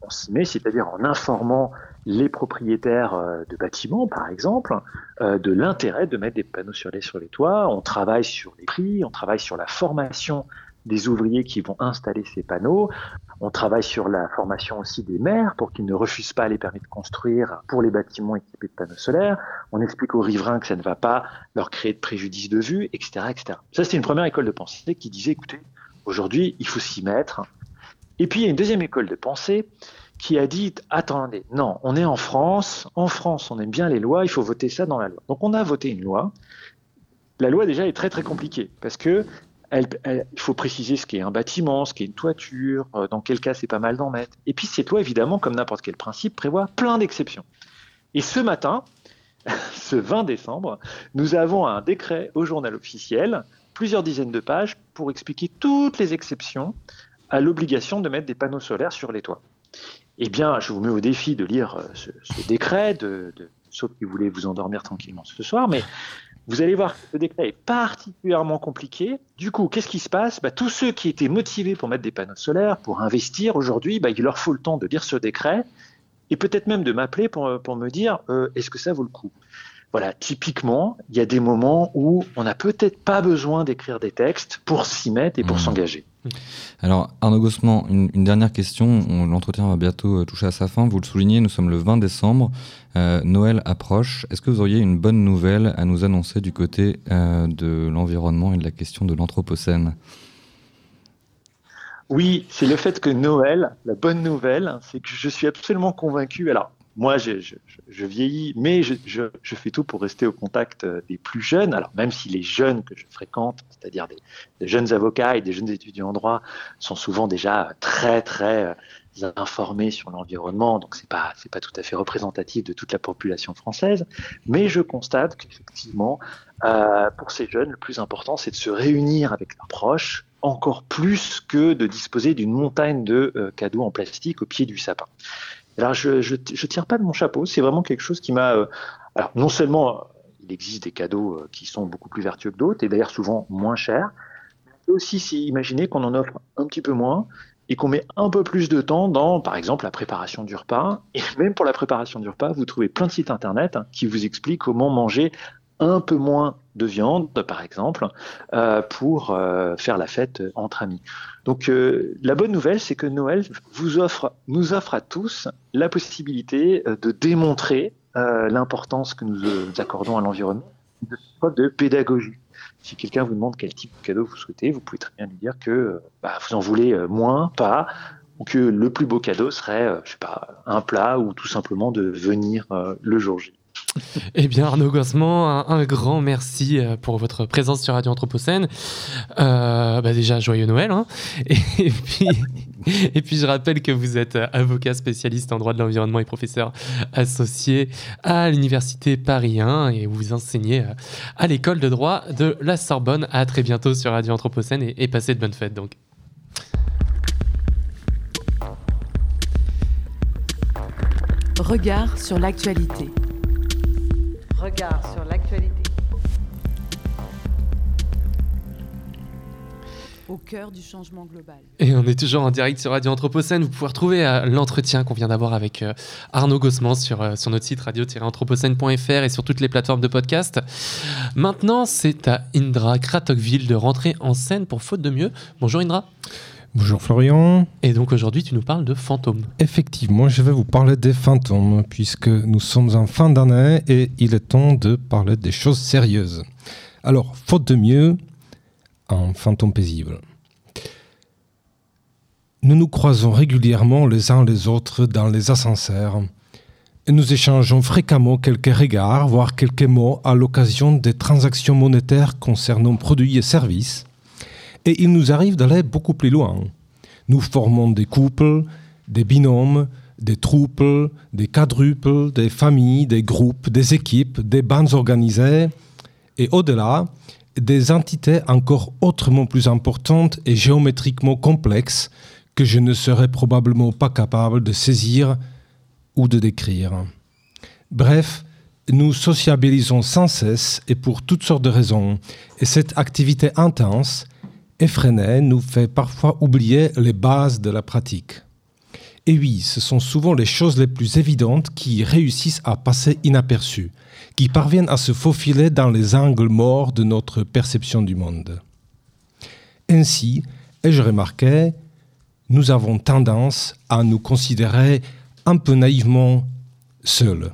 On s'y met, c'est-à-dire en informant les propriétaires euh, de bâtiments, par exemple, euh, de l'intérêt de mettre des panneaux solaires sur les toits. On travaille sur les prix, on travaille sur la formation des ouvriers qui vont installer ces panneaux. On travaille sur la formation aussi des maires pour qu'ils ne refusent pas les permis de construire pour les bâtiments équipés de panneaux solaires. On explique aux riverains que ça ne va pas leur créer de préjudice de vue, etc., etc. Ça, c'est une première école de pensée qui disait, écoutez, aujourd'hui, il faut s'y mettre. Et puis, il y a une deuxième école de pensée qui a dit, attendez, non, on est en France, en France, on aime bien les lois, il faut voter ça dans la loi. Donc, on a voté une loi. La loi, déjà, est très, très compliquée parce que il faut préciser ce qu'est un bâtiment, ce qu'est une toiture, euh, dans quel cas c'est pas mal d'en mettre. Et puis ces toits, évidemment, comme n'importe quel principe, prévoit plein d'exceptions. Et ce matin, ce 20 décembre, nous avons un décret au journal officiel, plusieurs dizaines de pages, pour expliquer toutes les exceptions à l'obligation de mettre des panneaux solaires sur les toits. Eh bien, je vous mets au défi de lire euh, ce, décret, de, sauf que vous voulez vous endormir tranquillement ce soir, mais vous allez voir que le décret est particulièrement compliqué. Du coup, qu'est-ce qui se passe? Bah, Tous ceux qui étaient motivés pour mettre des panneaux solaires, pour investir aujourd'hui, bah, il leur faut le temps de lire ce décret et peut-être même de m'appeler pour, me dire euh, est-ce que ça vaut le coup? Voilà, typiquement, il y a des moments où on n'a peut-être pas besoin d'écrire des textes pour s'y mettre et pour mmh. s'engager. Alors Arnaud Gossement, une, dernière question. L'entretien va bientôt euh, toucher à sa fin. Vous le soulignez, nous sommes le 20 décembre. Euh, Noël approche. Est-ce que vous auriez une bonne nouvelle à nous annoncer du côté euh, de l'environnement et de la question de l'Anthropocène? Oui, c'est le fait que Noël, la bonne nouvelle, c'est que je suis absolument convaincu. Alors, moi, je, vieillis, mais je, fais tout pour rester au contact euh, des plus jeunes. Alors, même si les jeunes que je fréquente, c'est-à-dire des, jeunes avocats et des jeunes étudiants en droit, sont souvent déjà très, très euh, informés sur l'environnement, donc c'est pas, c'est pas tout à fait représentatif de toute la population française. Mais je constate qu'effectivement, euh, pour ces jeunes, le plus important, c'est de se réunir avec leurs proches, encore plus que de disposer d'une montagne de cadeaux en plastique au pied du sapin. Alors, je ne tire pas de mon chapeau, c'est vraiment quelque chose qui m'a. Euh, alors, non seulement euh, il existe des cadeaux euh, qui sont beaucoup plus vertueux que d'autres, et d'ailleurs souvent moins chers, mais aussi c'est imaginer qu'on en offre un petit peu moins et qu'on met un peu plus de temps dans, par exemple, la préparation du repas. Et même pour la préparation du repas, vous trouvez plein de sites internet hein, qui vous expliquent comment manger un peu moins de viande, par exemple, euh, pour euh, faire la fête entre amis. Donc euh, la bonne nouvelle, c'est que Noël vous offre, nous offre à tous la possibilité de démontrer l'importance que nous, accordons à l'environnement, de de pédagogie. Si quelqu'un vous demande quel type de cadeau vous souhaitez, vous pouvez très bien lui dire que bah, vous en voulez moins, pas, ou que le plus beau cadeau serait, je sais pas, un plat ou tout simplement de venir le jour J. Eh bien, Arnaud Gossement, un, grand merci euh, pour votre présence sur Radio Anthropocène. Euh, bah déjà, joyeux Noël. Hein. Et, puis, et puis, je rappelle que vous êtes avocat spécialiste en droit de l'environnement et professeur associé à l'Université Paris 1 et vous enseignez euh, à l'école de droit de la Sorbonne. À très bientôt sur Radio Anthropocène et, et passez de bonnes fêtes. Donc. Regard sur l'actualité. Regard sur l'actualité. Au cœur du changement global. Et on est toujours en direct sur Radio Anthropocène. Vous pouvez retrouver euh, l'entretien qu'on vient d'avoir avec euh, Arnaud Gossement sur, euh, sur notre site radio-anthropocène.fr et sur toutes les plateformes de podcast. Maintenant, c'est à Indra Kratokville de rentrer en scène pour Faute de mieux. Bonjour Indra. Bonjour Florian. Et donc aujourd'hui, tu nous parles de fantômes. Effectivement, je vais vous parler des fantômes, puisque nous sommes en fin d'année et il est temps de parler des choses sérieuses. Alors, faute de mieux, un fantôme paisible. Nous nous croisons régulièrement les uns les autres dans les ascenseurs et nous échangeons fréquemment quelques regards, voire quelques mots à l'occasion des transactions monétaires concernant produits et services et il nous arrive d'aller beaucoup plus loin. Nous formons des couples, des binômes, des troupes, des quadruples, des familles, des groupes, des équipes, des bandes organisées, et au-delà, des entités encore autrement plus importantes et géométriquement complexes que je ne serais probablement pas capable de saisir ou de décrire. Bref, nous sociabilisons sans cesse et pour toutes sortes de raisons, et cette activité intense, effrénée, nous fait parfois oublier les bases de la pratique. Et oui, ce sont souvent les choses les plus évidentes qui réussissent à passer inaperçues, qui parviennent à se faufiler dans les angles morts de notre perception du monde. Ainsi, ai-je remarqué, nous avons tendance à nous considérer un peu naïvement seuls.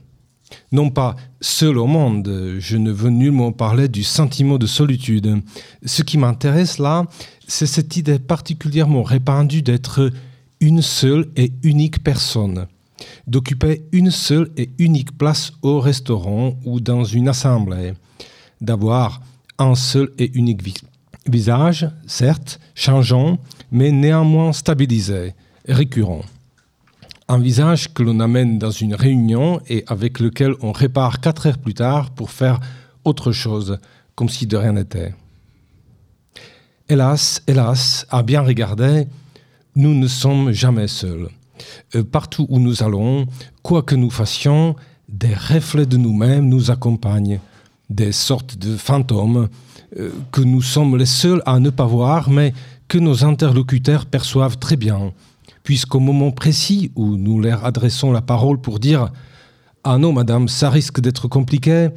Non pas seul au monde, je ne veux nullement parler du sentiment de solitude. Ce qui m'intéresse là, c'est cette idée particulièrement répandue d'être une seule et unique personne, d'occuper une seule et unique place au restaurant ou dans une assemblée, d'avoir un seul et unique visage, certes changeant, mais néanmoins stabilisé, récurrent. Un visage que l'on amène dans une réunion et avec lequel on répare quatre heures plus tard pour faire autre chose, comme si de rien n'était. Hélas, hélas, à bien regarder, nous ne sommes jamais seuls. Euh, partout où nous allons, quoi que nous fassions, des reflets de nous-mêmes nous accompagnent, des sortes de fantômes euh, que nous sommes les seuls à ne pas voir, mais que nos interlocuteurs perçoivent très bien, puisqu'au moment précis où nous leur adressons la parole pour dire Ah non, madame, ça risque d'être compliqué,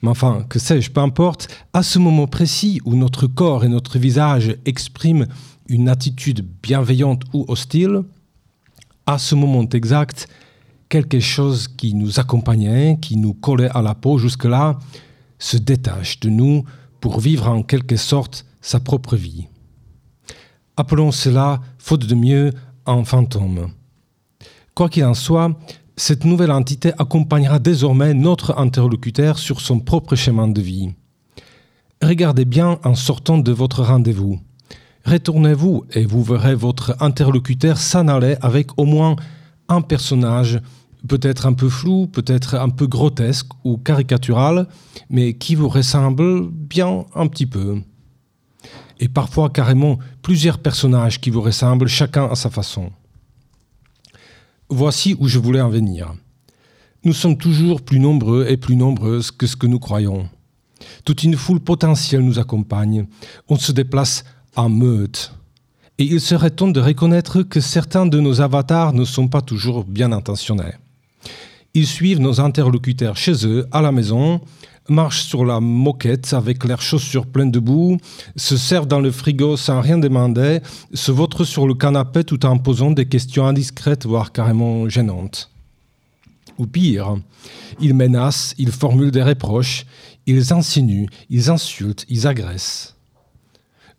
mais enfin, que sais-je, peu importe, à ce moment précis où notre corps et notre visage expriment une attitude bienveillante ou hostile, à ce moment exact, quelque chose qui nous accompagnait, qui nous collait à la peau jusque-là, se détache de nous pour vivre en quelque sorte sa propre vie. Appelons cela, faute de mieux, un fantôme. Quoi qu'il en soit, cette nouvelle entité accompagnera désormais notre interlocuteur sur son propre chemin de vie. Regardez bien en sortant de votre rendez-vous. Retournez-vous et vous verrez votre interlocuteur s'en aller avec au moins un personnage, peut-être un peu flou, peut-être un peu grotesque ou caricatural, mais qui vous ressemble bien un petit peu. Et parfois carrément plusieurs personnages qui vous ressemblent chacun à sa façon. Voici où je voulais en venir. Nous sommes toujours plus nombreux et plus nombreuses que ce que nous croyons. Toute une foule potentielle nous accompagne. On se déplace en meute. Et il serait temps de reconnaître que certains de nos avatars ne sont pas toujours bien intentionnés. Ils suivent nos interlocuteurs chez eux, à la maison, marchent sur la moquette avec leurs chaussures pleines de boue, se servent dans le frigo sans rien demander, se vautrent sur le canapé tout en posant des questions indiscrètes, voire carrément gênantes. Ou pire, ils menacent, ils formulent des reproches, ils insinuent, ils insultent, ils agressent.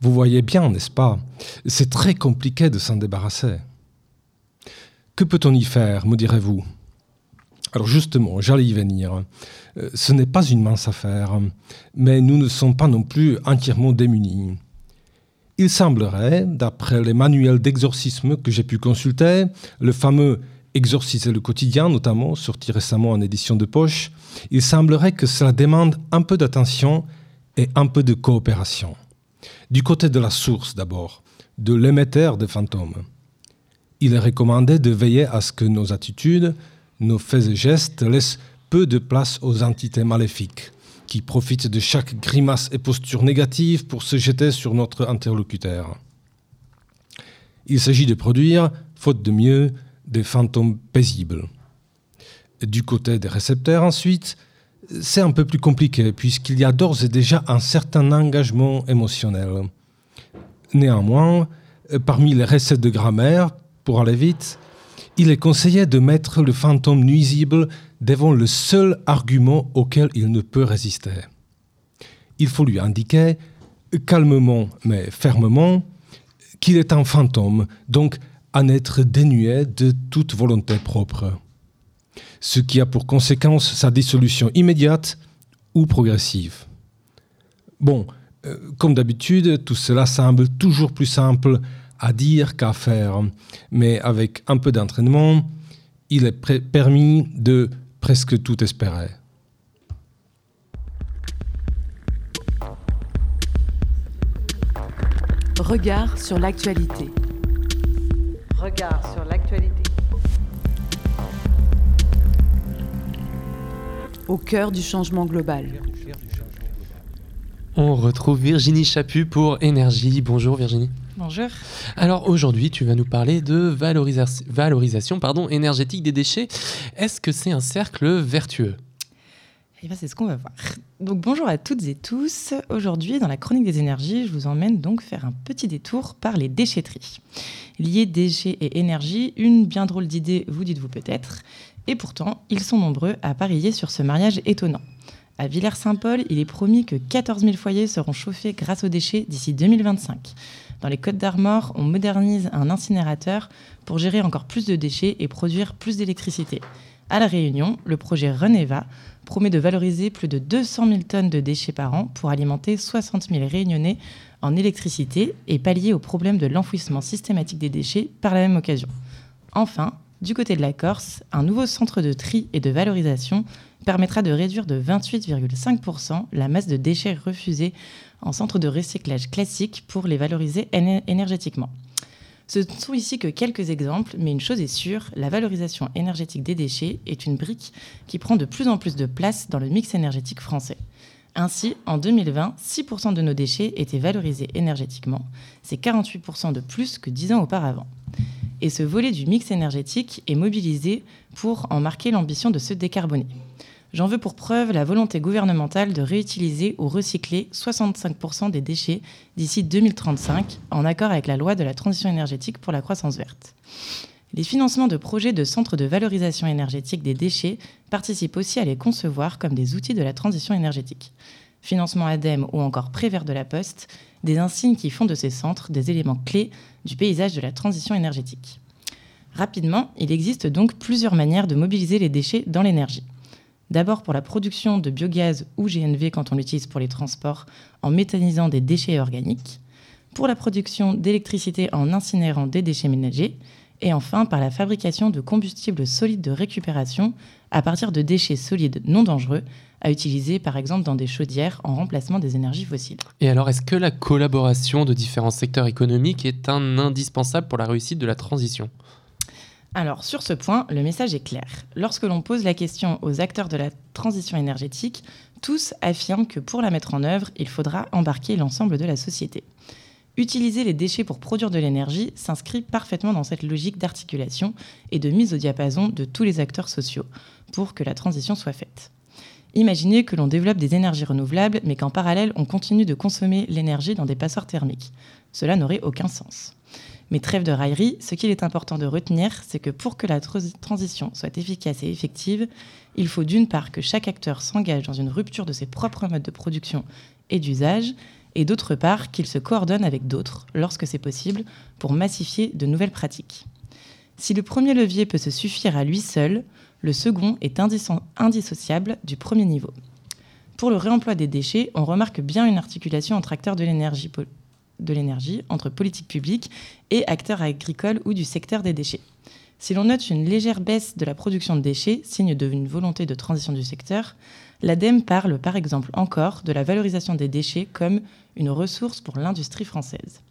Vous voyez bien, n'est-ce pas? C'est très compliqué de s'en débarrasser. Que peut-on y faire, me direz-vous? Alors justement, j'allais y venir. Euh, ce n'est pas une mince affaire, mais nous ne sommes pas non plus entièrement démunis. Il semblerait, d'après les manuels d'exorcisme que j'ai pu consulter, le fameux Exorciser le quotidien, notamment, sorti récemment en édition de poche, il semblerait que cela demande un peu d'attention et un peu de coopération. Du côté de la source d'abord, de l'émetteur des fantômes. Il est recommandé de veiller à ce que nos attitudes, nos faits et gestes laissent peu de place aux entités maléfiques, qui profitent de chaque grimace et posture négative pour se jeter sur notre interlocuteur. Il s'agit de produire, faute de mieux, des fantômes paisibles. Du côté des récepteurs ensuite, c'est un peu plus compliqué puisqu'il y a d'ores et déjà un certain engagement émotionnel. Néanmoins, parmi les recettes de grammaire, pour aller vite, il est conseillé de mettre le fantôme nuisible devant le seul argument auquel il ne peut résister. Il faut lui indiquer, calmement mais fermement, qu'il est un fantôme, donc à n'être dénué de toute volonté propre ce qui a pour conséquence sa dissolution immédiate ou progressive. Bon, euh, comme d'habitude, tout cela semble toujours plus simple à dire qu'à faire. Mais avec un peu d'entraînement, il est permis de presque tout espérer. Regard sur l'actualité. Regard sur l'actualité. Au cœur du changement global. On retrouve Virginie Chaput pour Énergie. Bonjour Virginie. Bonjour. Alors aujourd'hui, tu vas nous parler de valorisation pardon, énergétique des déchets. Est-ce que c'est un cercle vertueux? Eh bien, c'est ce qu'on va voir. Donc, bonjour à toutes et tous. Aujourd'hui, dans la chronique des énergies, je vous emmène donc faire un petit détour par les déchetteries. Liés déchets et énergie, une bien drôle d'idée, vous dites-vous peut-être. Et pourtant, ils sont nombreux à parier sur ce mariage étonnant. À Villers-Saint-Paul, il est promis que 14 000 foyers seront chauffés grâce aux déchets d'ici 2025. Dans les Côtes d'Armor, on modernise un incinérateur pour gérer encore plus de déchets et produire plus d'électricité. À La Réunion, le projet Reneva promet de valoriser plus de 200 000 tonnes de déchets par an pour alimenter 60 000 réunionnais en électricité et pallier au problème de l'enfouissement systématique des déchets par la même occasion. Enfin, du côté de la Corse, un nouveau centre de tri et de valorisation permettra de réduire de 28,5% la masse de déchets refusés en centre de recyclage classique pour les valoriser énergétiquement. Ce ne sont ici que quelques exemples, mais une chose est sûre, la valorisation énergétique des déchets est une brique qui prend de plus en plus de place dans le mix énergétique français. Ainsi, en 2020, 6% de nos déchets étaient valorisés énergétiquement. C'est 48% de plus que 10 ans auparavant. Et ce volet du mix énergétique est mobilisé pour en marquer l'ambition de se décarboner. J'en veux pour preuve la volonté gouvernementale de réutiliser ou recycler 65% des déchets d'ici 2035, en accord avec la loi de la transition énergétique pour la croissance verte. Les financements de projets de centres de valorisation énergétique des déchets participent aussi à les concevoir comme des outils de la transition énergétique. Financement ADEME ou encore Prévert de la Poste, des insignes qui font de ces centres des éléments clés du paysage de la transition énergétique. Rapidement, il existe donc plusieurs manières de mobiliser les déchets dans l'énergie. D'abord pour la production de biogaz ou GNV quand on l'utilise pour les transports en méthanisant des déchets organiques, pour la production d'électricité en incinérant des déchets ménagers, et enfin par la fabrication de combustibles solides de récupération à partir de déchets solides non dangereux à utiliser par exemple dans des chaudières en remplacement des énergies fossiles. Et alors est-ce que la collaboration de différents secteurs économiques est un indispensable pour la réussite de la transition? Alors sur ce point, le message est clair. Lorsque l'on pose la question aux acteurs de la transition énergétique, tous affirment que pour la mettre en œuvre, il faudra embarquer l'ensemble de la société. Utiliser les déchets pour produire de l'énergie s'inscrit parfaitement dans cette logique d'articulation et de mise au diapason de tous les acteurs sociaux pour que la transition soit faite. Imaginez que l'on développe des énergies renouvelables, mais qu'en parallèle, on continue de consommer l'énergie dans des passoires thermiques. Cela n'aurait aucun sens. Mais trêve de raillerie, ce qu'il est important de retenir, c'est que pour que la transition soit efficace et effective, il faut d'une part que chaque acteur s'engage dans une rupture de ses propres modes de production et d'usage, et d'autre part qu'il se coordonne avec d'autres, lorsque c'est possible, pour massifier de nouvelles pratiques. Si le premier levier peut se suffire à lui seul, le second est indissociable du premier niveau. Pour le réemploi des déchets, on remarque bien une articulation entre acteurs de l'énergie de l'énergie entre politique publique et acteurs agricoles ou du secteur des déchets. Si l'on note une légère baisse de la production de déchets, signe d'une volonté de transition du secteur, l'ADEME parle par exemple encore de la valorisation des déchets comme une ressource pour l'industrie française.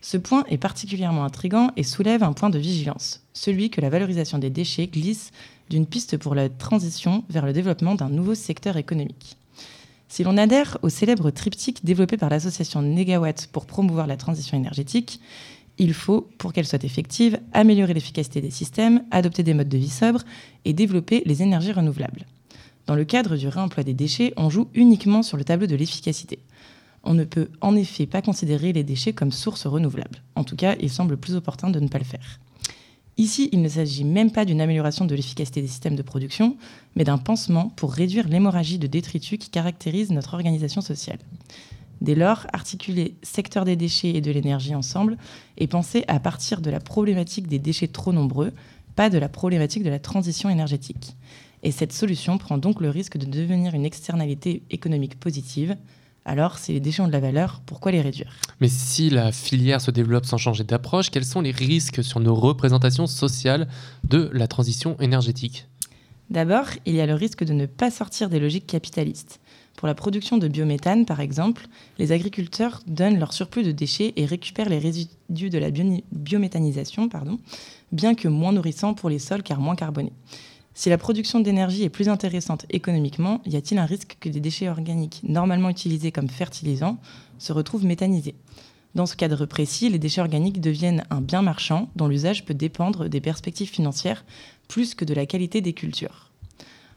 Ce point est particulièrement intrigant et soulève un point de vigilance, celui que la valorisation des déchets glisse d'une piste pour la transition vers le développement d'un nouveau secteur économique. Si l'on adhère au célèbre triptyque développé par l'association Negawatt pour promouvoir la transition énergétique, il faut, pour qu'elle soit effective, améliorer l'efficacité des systèmes, adopter des modes de vie sobres et développer les énergies renouvelables. Dans le cadre du réemploi des déchets, on joue uniquement sur le tableau de l'efficacité. On ne peut en effet pas considérer les déchets comme source renouvelable. En tout cas, il semble plus opportun de ne pas le faire. Ici, il ne s'agit même pas d'une amélioration de l'efficacité des systèmes de production, mais d'un pansement pour réduire l'hémorragie de détritus qui caractérise notre organisation sociale. Dès lors, articuler secteur des déchets et de l'énergie ensemble est pensé à partir de la problématique des déchets trop nombreux, pas de la problématique de la transition énergétique. Et cette solution prend donc le risque de devenir une externalité économique positive, Alors, si les déchets ont de la valeur, pourquoi les réduire? Mais si la filière se développe sans changer d'approche, quels sont les risques sur nos représentations sociales de la transition énergétique? D'abord, il y a le risque de ne pas sortir des logiques capitalistes. Pour la production de biométhane, par exemple, les agriculteurs donnent leur surplus de déchets et récupèrent les résidus de la biométhanisation, pardon, bien que moins nourrissants pour les sols car moins carbonés. Si la production d'énergie est plus intéressante économiquement, y a-t-il un risque que des déchets organiques normalement utilisés comme fertilisants se retrouvent méthanisés? Dans ce cadre précis, les déchets organiques deviennent un bien marchand dont l'usage peut dépendre des perspectives financières plus que de la qualité des cultures.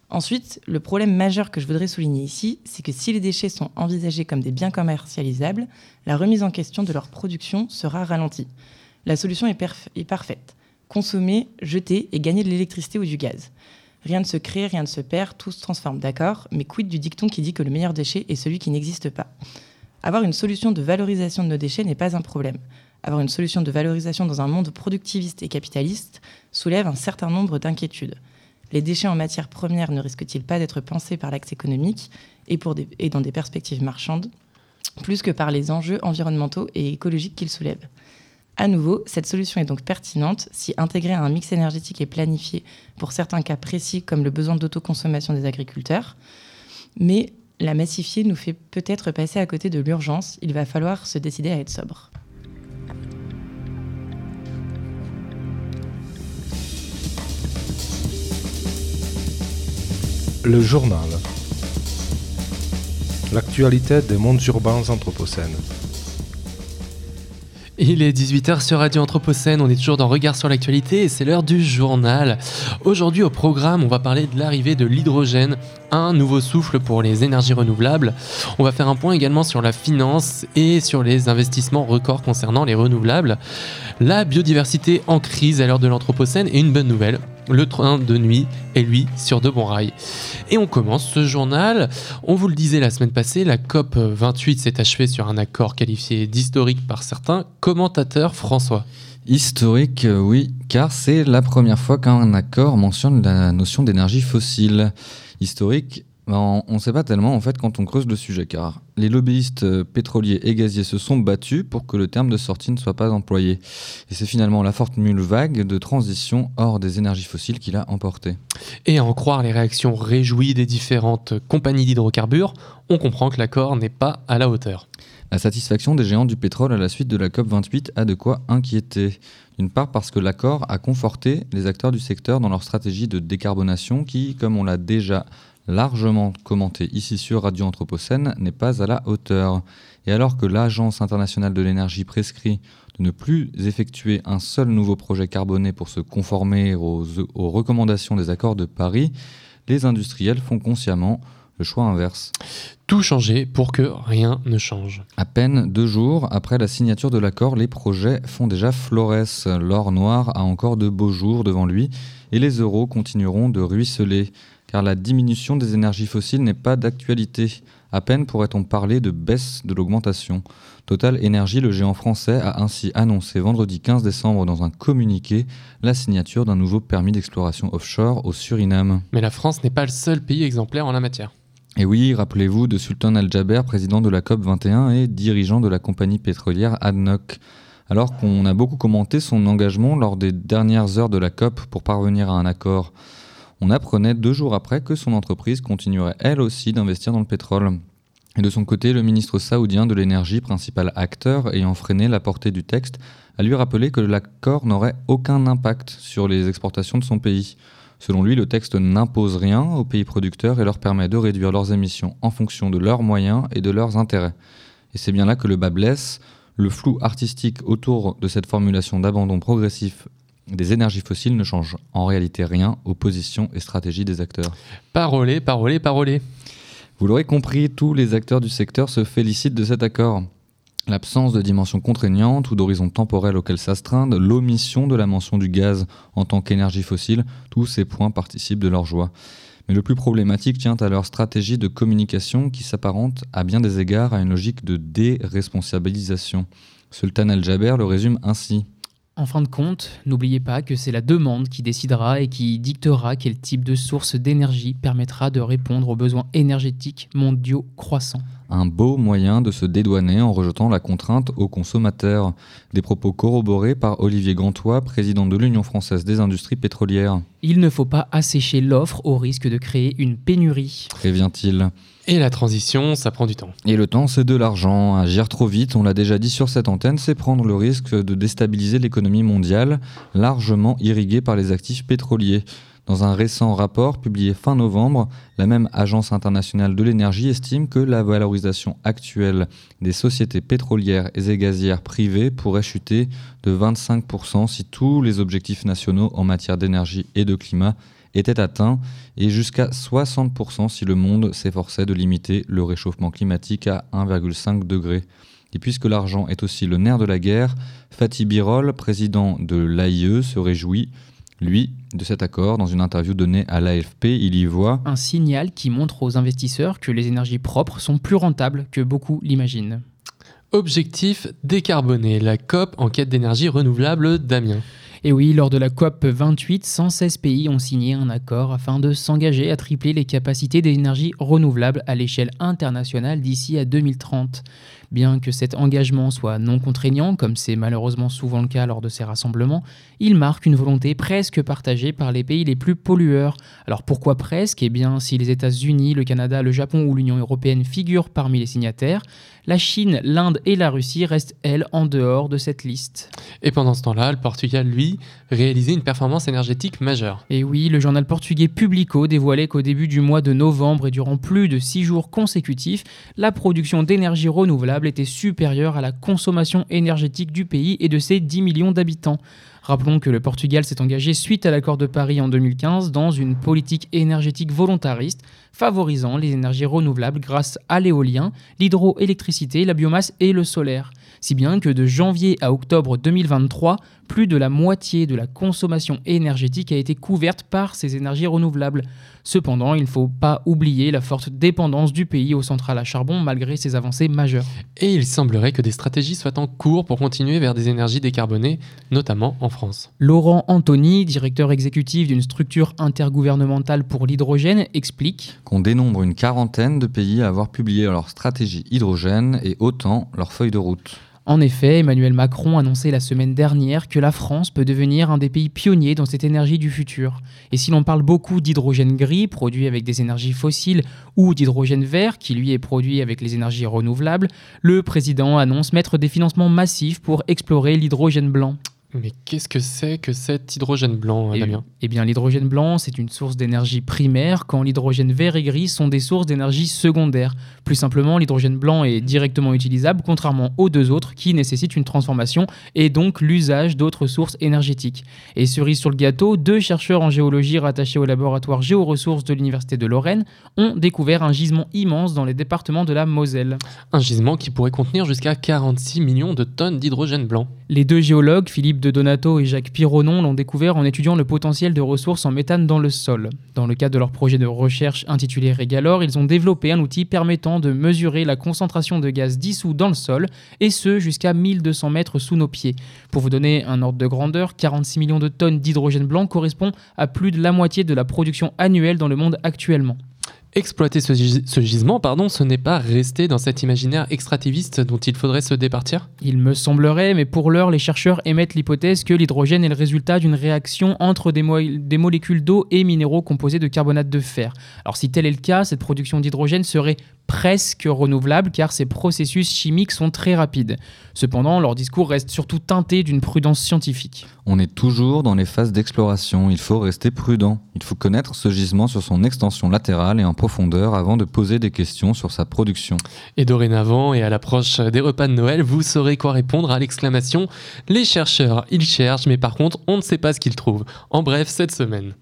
Ensuite, le problème majeur que je voudrais souligner ici, c'est que si les déchets sont envisagés comme des biens commercialisables, la remise en question de leur production sera ralentie. La solution est, parfaite consommer, jeter et gagner de l'électricité ou du gaz. Rien ne se crée, rien ne se perd, tout se transforme, d'accord? Mais quid du dicton qui dit que le meilleur déchet est celui qui n'existe pas? Avoir une solution de valorisation de nos déchets n'est pas un problème. Avoir une solution de valorisation dans un monde productiviste et capitaliste soulève un certain nombre d'inquiétudes. Les déchets en matière première ne risquent-ils pas d'être pensés par l'axe économique et, et dans des perspectives marchandes, plus que par les enjeux environnementaux et écologiques qu'ils soulèvent? À nouveau, cette solution est donc pertinente si intégrée à un mix énergétique est planifié pour certains cas précis comme le besoin d'autoconsommation des agriculteurs. Mais la massifier nous fait peut-être passer à côté de l'urgence. Il va falloir se décider à être sobre. Le journal. L'actualité des mondes urbains anthropocènes. Il est 18h sur Radio Anthropocène, on est toujours dans Regard sur l'actualité et c'est l'heure du journal. Aujourd'hui au programme, on va parler de l'arrivée de l'hydrogène, un nouveau souffle pour les énergies renouvelables. On va faire un point également sur la finance et sur les investissements records concernant les renouvelables. La biodiversité en crise à l'heure de l'Anthropocène et une bonne nouvelle, le train de nuit est lui sur de bons rails. Et on commence ce journal. On vous le disait la semaine passée, la COP 28 s'est achevée sur un accord qualifié d'historique par certains commentateurs. François. Historique, euh, oui, car c'est la première fois qu'un accord mentionne la notion d'énergie fossile. Historique, ben, on ne sait pas tellement en fait quand on creuse le sujet, car les lobbyistes euh, pétroliers et gaziers se sont battus pour que le terme de sortie ne soit pas employé. Et c'est finalement la formule vague de transition hors des énergies fossiles qui l'a emporté. Et à en croire les réactions réjouies des différentes compagnies d'hydrocarbures, on comprend que l'accord n'est pas à la hauteur. La satisfaction des géants du pétrole à la suite de la COP28 a de quoi inquiéter. D'une part parce que l'accord a conforté les acteurs du secteur dans leur stratégie de décarbonation qui, comme on l'a déjà largement commenté ici sur Radio Anthropocène, n'est pas à la hauteur. Et alors que l'Agence internationale de l'énergie prescrit de ne plus effectuer un seul nouveau projet carboné pour se conformer aux, aux recommandations des accords de Paris, les industriels font consciemment le choix inverse. Tout changer pour que rien ne change. À peine deux jours après la signature de l'accord, les projets font déjà florès. L'or noir a encore de beaux jours devant lui et les euros continueront de ruisseler car la diminution des énergies fossiles n'est pas d'actualité. À peine pourrait-on parler de baisse de l'augmentation. Total Énergie, le géant français, a ainsi annoncé vendredi 15 décembre dans un communiqué la signature d'un nouveau permis d'exploration offshore au Suriname. Mais la France n'est pas le seul pays exemplaire en la matière. Et oui, rappelez-vous de Sultan Al-Jaber, président de la COP 21 et dirigeant de la compagnie pétrolière ADNOC. Alors qu'on a beaucoup commenté son engagement lors des dernières heures de la COP pour parvenir à un accord on apprenait deux jours après que son entreprise continuerait elle aussi d'investir dans le pétrole. Et de son côté, le ministre saoudien de l'énergie, principal acteur ayant freiné la portée du texte, a lui rappelé que l'accord n'aurait aucun impact sur les exportations de son pays. Selon lui, le texte n'impose rien aux pays producteurs et leur permet de réduire leurs émissions en fonction de leurs moyens et de leurs intérêts. Et c'est bien là que le bas blesse. Le flou artistique autour de cette formulation d'abandon progressif des énergies fossiles ne change en réalité rien aux positions et stratégies des acteurs. Parolez, parolez, parolez. Vous l'aurez compris, tous les acteurs du secteur se félicitent de cet accord. L'absence de dimension contraignante ou d'horizon temporel auquel s'astreindre, l'omission de la mention du gaz en tant qu'énergie fossile, tous ces points participent de leur joie. Mais le plus problématique tient à leur stratégie de communication qui s'apparente à bien des égards à une logique de déresponsabilisation. Sultan Al-Jaber le résume ainsi. En fin de compte, n'oubliez pas que c'est la demande qui décidera et qui dictera quel type de source d'énergie permettra de répondre aux besoins énergétiques mondiaux croissants. un beau moyen de se dédouaner en rejetant la contrainte aux consommateurs. Des propos corroborés par Olivier Gantois, président de l'Union française des industries pétrolières. Il ne faut pas assécher l'offre au risque de créer une pénurie. Prévient-il. Et la transition, ça prend du temps. Et le temps, c'est de l'argent. Agir trop vite, on l'a déjà dit sur cette antenne, c'est prendre le risque de déstabiliser l'économie mondiale, largement irriguée par les actifs pétroliers. Dans un récent rapport publié fin novembre, la même Agence internationale de l'énergie estime que la valorisation actuelle des sociétés pétrolières et gazières privées pourrait chuter de 25% si tous les objectifs nationaux en matière d'énergie et de climat étaient atteints et jusqu'à 60% si le monde s'efforçait de limiter le réchauffement climatique à 1,5 degré. Et puisque l'argent est aussi le nerf de la guerre, Fatih Birol, président de l'AIE, se réjouit lui, de cet accord, dans une interview donnée à l'AFP, il y voit Un signal qui montre aux investisseurs que les énergies propres sont plus rentables que beaucoup l'imaginent. Objectif décarboner, la COP en quête d'énergie renouvelable d'Amiens. Et oui, lors de la COP 28, 116 pays ont signé un accord afin de s'engager à tripler les capacités d'énergie renouvelable à l'échelle internationale d'ici à 2030. Bien que cet engagement soit non contraignant, comme c'est malheureusement souvent le cas lors de ces rassemblements, il marque une volonté presque partagée par les pays les plus pollueurs. Alors pourquoi presque? Eh bien, si les États-Unis, le Canada, le Japon ou l'Union européenne figurent parmi les signataires, la Chine, l'Inde et la Russie restent, elles, en dehors de cette liste. Et pendant ce temps-là, le Portugal, lui, réalisait une performance énergétique majeure. Et oui, le journal portugais Publico dévoilait qu'au début du mois de novembre et durant plus de six jours consécutifs, la production d'énergie renouvelable était supérieure à la consommation énergétique du pays et de ses 10 millions d'habitants. Rappelons que le Portugal s'est engagé suite à l'accord de Paris en 2015 dans une politique énergétique volontariste favorisant les énergies renouvelables grâce à l'éolien, l'hydroélectricité, la biomasse et le solaire. Si bien que de janvier à octobre 2023, plus de la moitié de la consommation énergétique a été couverte par ces énergies renouvelables. Cependant, il ne faut pas oublier la forte dépendance du pays aux centrales à charbon malgré ses avancées majeures. Et il semblerait que des stratégies soient en cours pour continuer vers des énergies décarbonées, notamment en France. Laurent Anthony, directeur exécutif d'une structure intergouvernementale pour l'hydrogène, explique qu'on dénombre une quarantaine de pays à avoir publié leur stratégie hydrogène et autant leur feuille de route. En effet, Emmanuel Macron annonçait la semaine dernière que la France peut devenir un des pays pionniers dans cette énergie du futur. Et si l'on parle beaucoup d'hydrogène gris, produit avec des énergies fossiles, ou d'hydrogène vert, qui lui est produit avec les énergies renouvelables, le président annonce mettre des financements massifs pour explorer l'hydrogène blanc. Mais qu'est-ce que c'est que cet hydrogène blanc, Eh- Damien? Eh bien, l'hydrogène blanc, c'est une source d'énergie primaire, quand l'hydrogène vert et gris sont des sources d'énergie secondaire. Plus simplement, l'hydrogène blanc est directement utilisable, contrairement aux deux autres qui nécessitent une transformation et donc l'usage d'autres sources énergétiques. Et cerise sur le gâteau, deux chercheurs en géologie rattachés au laboratoire Géoressources de l'Université de Lorraine ont découvert un gisement immense dans les départements de la Moselle. Un gisement qui pourrait contenir jusqu'à 46 millions de tonnes d'hydrogène blanc. Les deux géologues, Philippe de Donato et Jacques Pironon, l'ont découvert en étudiant le potentiel de ressources en méthane dans le sol. Dans le cadre de leur projet de recherche intitulé Régalor, ils ont développé un outil permettant de mesurer la concentration de gaz dissous dans le sol, et ce jusqu'à 1200 mètres sous nos pieds. Pour vous donner un ordre de grandeur, 46 millions de tonnes d'hydrogène blanc correspond à plus de la moitié de la production annuelle dans le monde actuellement. Exploiter ce, gis- ce gisement, pardon, ce n'est pas rester dans cet imaginaire extractiviste dont il faudrait se départir? Il me semblerait, mais pour l'heure, les chercheurs émettent l'hypothèse que l'hydrogène est le résultat d'une réaction entre des, des molécules d'eau et minéraux composés de carbonate de fer. Alors si tel est le cas, cette production d'hydrogène serait presque renouvelable car ces processus chimiques sont très rapides. Cependant, leur discours reste surtout teinté d'une prudence scientifique. On est toujours dans les phases d'exploration, il faut rester prudent. Il faut connaître ce gisement sur son extension latérale et en profondeur avant de poser des questions sur sa production. Et dorénavant, et à l'approche des repas de Noël, vous saurez quoi répondre à l'exclamation Les chercheurs, ils cherchent, mais par contre, on ne sait pas ce qu'ils trouvent. En bref, cette semaine.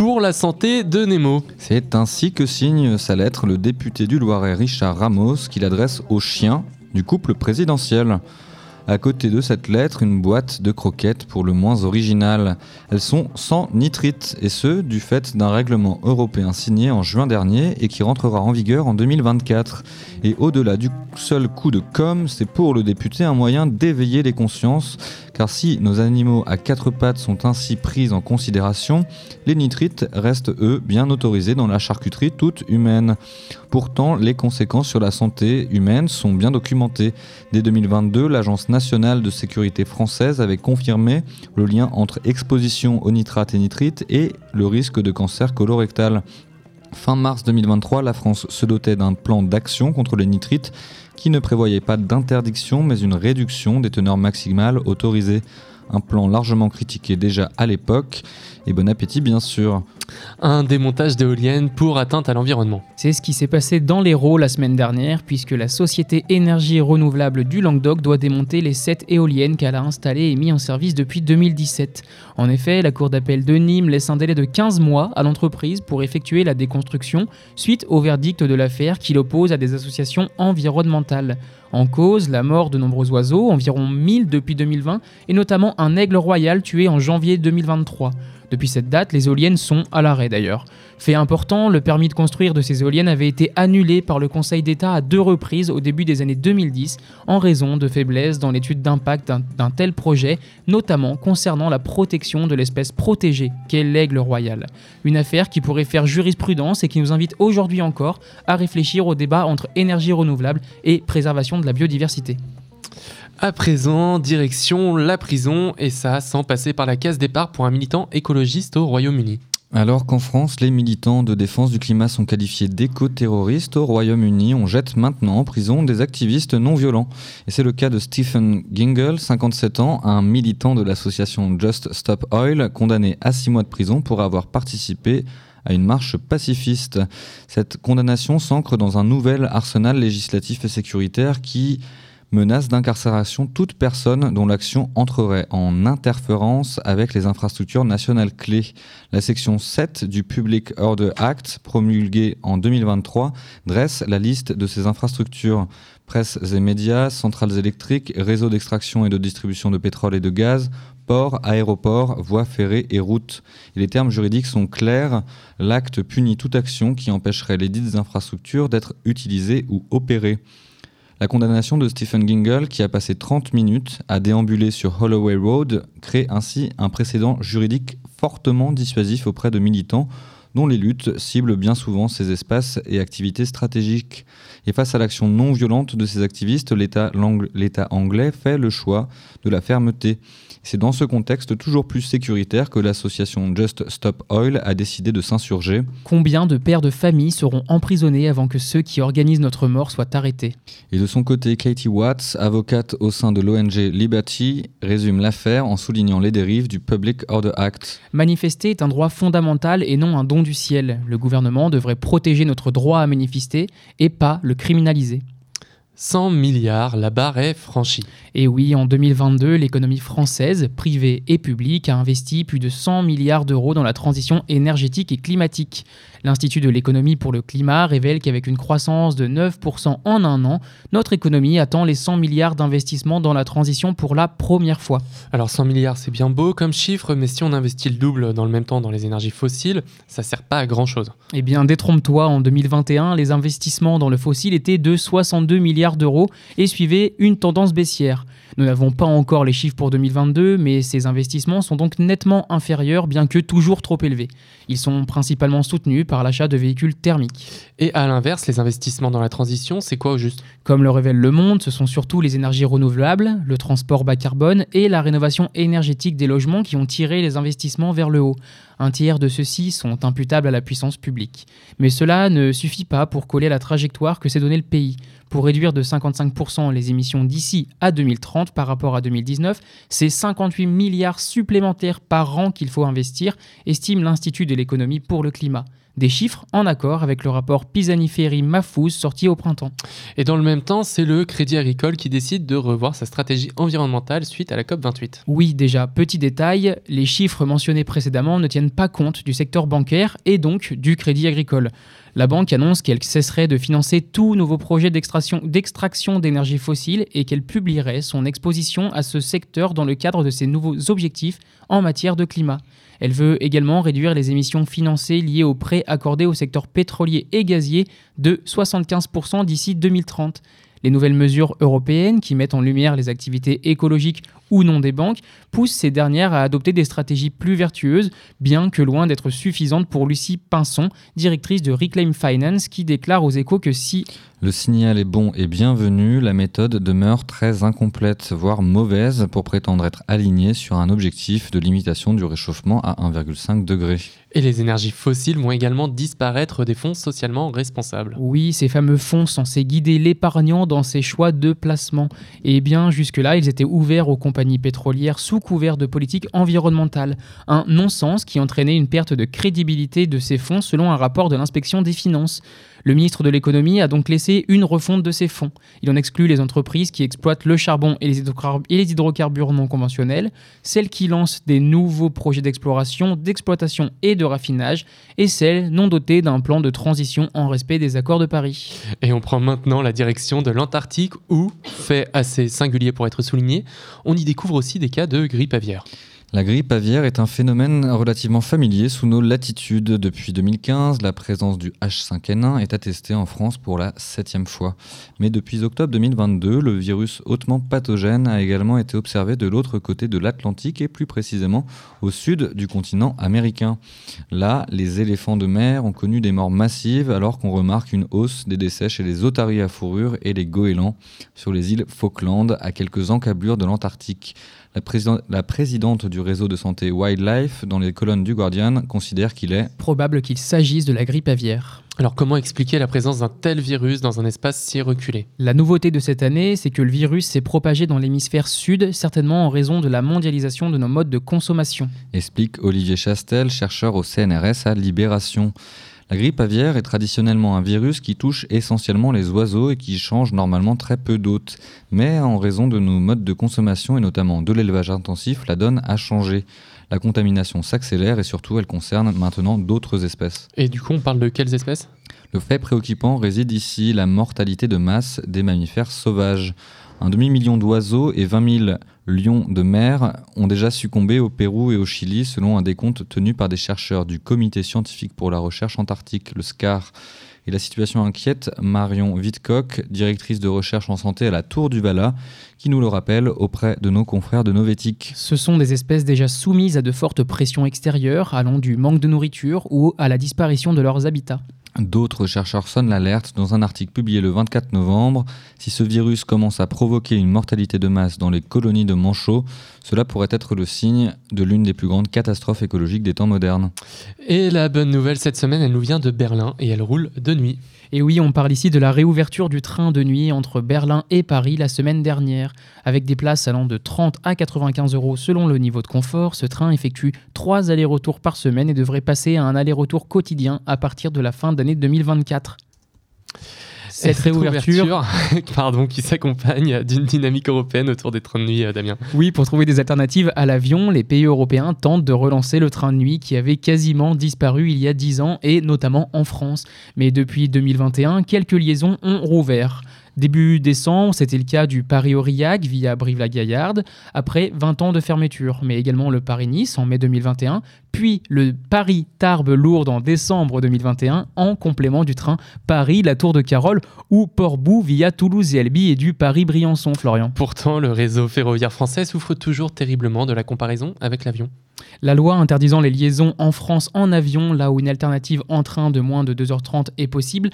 Pour la santé de Nemo. C'est ainsi que signe sa lettre le député du Loiret Richard Ramos qu'il adresse aux chiens du couple présidentiel. À côté de cette lettre, une boîte de croquettes pour le moins original. Elles sont sans nitrite, et ce, du fait d'un règlement européen signé en juin dernier et qui rentrera en vigueur en 2024. Et au-delà du seul coup de com', c'est pour le député un moyen d'éveiller les consciences, car si nos animaux à quatre pattes sont ainsi pris en considération, les nitrites restent eux bien autorisés dans la charcuterie toute humaine. Pourtant, les conséquences sur la santé humaine sont bien documentées. Dès 2022, l'Agence nationale de sécurité française avait confirmé le lien entre exposition aux nitrates et nitrites et le risque de cancer colorectal. Fin mars 2023, la France se dotait d'un plan d'action contre les nitrites qui ne prévoyait pas d'interdiction mais une réduction des teneurs maximales autorisées. Un plan largement critiqué déjà à l'époque. Et bon appétit bien sûr. Un démontage d'éoliennes pour atteinte à l'environnement. C'est ce qui s'est passé dans l'Hérault la semaine dernière, puisque la société énergie renouvelable du Languedoc doit démonter les 7 éoliennes qu'elle a installées et mis en service depuis 2017. En effet, la Cour d'appel de Nîmes laisse un délai de 15 mois à l'entreprise pour effectuer la déconstruction, suite au verdict de l'affaire qui l'oppose à des associations environnementales. En cause, la mort de nombreux oiseaux, environ 1000 depuis 2020, et notamment un aigle royal tué en janvier 2023. Depuis cette date, les éoliennes sont à l'arrêt d'ailleurs. Fait important, le permis de construire de ces éoliennes avait été annulé par le Conseil d'État à deux reprises au début des années 2010 en raison de faiblesses dans l'étude d'impact d'un- tel projet, notamment concernant la protection de l'espèce protégée qu'est l'aigle royal. Une affaire qui pourrait faire jurisprudence et qui nous invite aujourd'hui encore à réfléchir au débat entre énergie renouvelable et préservation de la biodiversité. À présent, direction la prison, et ça sans passer par la case départ pour un militant écologiste au Royaume-Uni. Alors qu'en France, les militants de défense du climat sont qualifiés d'éco-terroristes, au Royaume-Uni, on jette maintenant en prison des activistes non violents. Et c'est le cas de Stephen Gingle, 57 ans, un militant de l'association Just Stop Oil, condamné à 6 mois de prison pour avoir participé à une marche pacifiste. Cette condamnation s'ancre dans un nouvel arsenal législatif et sécuritaire qui menace d'incarcération toute personne dont l'action entrerait en interférence avec les infrastructures nationales clés. La section 7 du Public Order Act, promulguée en 2023, dresse la liste de ces infrastructures presse et médias, centrales électriques, réseaux d'extraction et de distribution de pétrole et de gaz, ports, aéroports, voies ferrées et routes. Les termes juridiques sont clairs. L'acte punit toute action qui empêcherait les dites infrastructures d'être utilisées ou opérées. La condamnation de Stephen Gingle, qui a passé 30 minutes à déambuler sur Holloway Road, crée ainsi un précédent juridique fortement dissuasif auprès de militants dont les luttes ciblent bien souvent ces espaces et activités stratégiques. Et face à l'action non violente de ces activistes, l'État anglais fait le choix de la fermeté. C'est dans ce contexte toujours plus sécuritaire que l'association Just Stop Oil a décidé de s'insurger. Combien de pères de famille seront emprisonnés avant que ceux qui organisent notre mort soient arrêtés? Et de son côté, Katie Watts, avocate au sein de l'ONG Liberty, résume l'affaire en soulignant les dérives du Public Order Act. Manifester est un droit fondamental et non un don du ciel. Le gouvernement devrait protéger notre droit à manifester et pas le criminaliser. 100 milliards, la barre est franchie. Et oui, en 2022, l'économie française, privée et publique, a investi plus de 100 milliards d'euros dans la transition énergétique et climatique. L'Institut de l'économie pour le climat révèle qu'avec une croissance de 9% en un an, notre économie attend les 100 milliards d'investissements dans la transition pour la première fois. Alors 100 milliards, c'est bien beau comme chiffre, mais si on investit le double dans le même temps dans les énergies fossiles, ça sert pas à grand chose. Eh bien, détrompe-toi, en 2021, les investissements dans le fossile étaient de 62 milliards d'euros et suivaient une tendance baissière. Nous n'avons pas encore les chiffres pour 2022, mais ces investissements sont donc nettement inférieurs, bien que toujours trop élevés. Ils sont principalement soutenus par l'achat de véhicules thermiques. Et à l'inverse, les investissements dans la transition, c'est quoi au juste? Comme le révèle Le Monde, ce sont surtout les énergies renouvelables, le transport bas carbone et la rénovation énergétique des logements qui ont tiré les investissements vers le haut. Un tiers de ceux-ci sont imputables à la puissance publique. Mais cela ne suffit pas pour coller la trajectoire que s'est donnée le pays. Pour réduire de 55% les émissions d'ici à 2030 par rapport à 2019, c'est 58 milliards supplémentaires par an qu'il faut investir, estime l'Institut de l'économie pour le climat. Des chiffres en accord avec le rapport Pisani-Ferry-Mafouz sorti au printemps. Et dans le même temps, c'est le Crédit Agricole qui décide de revoir sa stratégie environnementale suite à la COP28. Oui, déjà, petit détail, les chiffres mentionnés précédemment ne tiennent pas compte du secteur bancaire et donc du crédit agricole. La banque annonce qu'elle cesserait de financer tout nouveau projet d'extraction d'énergie fossile et qu'elle publierait son exposition à ce secteur dans le cadre de ses nouveaux objectifs en matière de climat. Elle veut également réduire les émissions financées liées aux prêts accordés au secteur pétrolier et gazier de 75% d'ici 2030. Les nouvelles mesures européennes qui mettent en lumière les activités écologiques ou non des banques poussent ces dernières à adopter des stratégies plus vertueuses, bien que loin d'être suffisantes pour Lucie Pinson, directrice de Reclaim Finance, qui déclare aux échos que si Le signal est bon et bienvenu, la méthode demeure très incomplète, voire mauvaise, pour prétendre être alignée sur un objectif de limitation du réchauffement à 1,5 degré. Et les énergies fossiles vont également disparaître des fonds socialement responsables. Oui, ces fameux fonds censés guider l'épargnant dans ses choix de placement. Et bien, jusque-là, ils étaient ouverts aux compagnies pétrolières sous couvert de politique environnementale. Un non-sens qui entraînait une perte de crédibilité de ces fonds selon un rapport de l'inspection des finances. Le ministre de l'économie a donc laissé une refonte de ces fonds. Il en exclut les entreprises qui exploitent le charbon et les, hydrocarbures non conventionnels, celles qui lancent des nouveaux projets d'exploration, d'exploitation et de raffinage, et celles non dotées d'un plan de transition en respect des accords de Paris. Et on prend maintenant la direction de l'Antarctique où, fait assez singulier pour être souligné, on y découvre aussi des cas de grippe aviaire. La grippe aviaire est un phénomène relativement familier sous nos latitudes. Depuis 2015, la présence du H5N1 est attestée en France pour la septième fois. Mais depuis octobre 2022, le virus hautement pathogène a également été observé de l'autre côté de l'Atlantique et plus précisément au sud du continent américain. Là, les éléphants de mer ont connu des morts massives alors qu'on remarque une hausse des décès chez les otaries à fourrure et les goélands sur les îles Falkland à quelques encablures de l'Antarctique. La, président- la présidente du réseau de santé Wildlife, dans les colonnes du Guardian, considère qu'il est Probable qu'il s'agisse de la grippe aviaire. Alors comment expliquer la présence d'un tel virus dans un espace si reculé? La nouveauté de cette année, c'est que le virus s'est propagé dans l'hémisphère sud, certainement en raison de la mondialisation de nos modes de consommation. explique Olivier Chastel, chercheur au CNRS à Libération. La grippe aviaire est traditionnellement un virus qui touche essentiellement les oiseaux et qui change normalement très peu d'hôtes. Mais en raison de nos modes de consommation et notamment de l'élevage intensif, la donne a changé. La contamination s'accélère et surtout elle concerne maintenant d'autres espèces. Et du coup, on parle de quelles espèces? Le fait préoccupant réside ici, la mortalité de masse des mammifères sauvages. Un demi-million d'oiseaux et 20 000 lions de mer ont déjà succombé au Pérou et au Chili selon un décompte tenu par des chercheurs du Comité scientifique pour la recherche antarctique, le SCAR. Et la situation inquiète Marion Wittkock, directrice de recherche en santé à la Tour du Vala, qui nous le rappelle auprès de nos confrères de Novétique. Ce sont des espèces déjà soumises à de fortes pressions extérieures, allant du manque de nourriture ou à la disparition de leurs habitats. D'autres chercheurs sonnent l'alerte dans un article publié le 24 novembre. Si ce virus commence à provoquer une mortalité de masse dans les colonies de manchots, cela pourrait être le signe de l'une des plus grandes catastrophes écologiques des temps modernes. Et la bonne nouvelle cette semaine, elle nous vient de Berlin et elle roule de nuit. Et oui, on parle ici de la réouverture du train de nuit entre Berlin et Paris la semaine dernière. Avec des places allant de 30 à 95 euros selon le niveau de confort, ce train effectue trois allers-retours par semaine et devrait passer à un aller-retour quotidien à partir de la fin d'année 2024. Cette réouverture, ouverture, pardon, qui s'accompagne d'une dynamique européenne autour des trains de nuit, euh, Damien. oui, pour trouver des alternatives à l'avion, les pays européens tentent de relancer le train de nuit qui avait quasiment disparu il y a 10 ans et notamment en France. Mais depuis 2021, quelques liaisons ont rouvert. Début décembre, c'était le cas du Paris-Aurillac via Brive-la-Gaillarde, après 20 ans de fermeture, mais également le Paris-Nice en mai 2021, puis le Paris-Tarbes-Lourdes en décembre 2021, en complément du train Paris-La Tour de Carole ou Port-Bou via Toulouse et Albi et du Paris-Briançon, Florian. Pourtant, le réseau ferroviaire français souffre toujours terriblement de la comparaison avec l'avion. La loi interdisant les liaisons en France en avion, là où une alternative en train de moins de 2h30 est possible,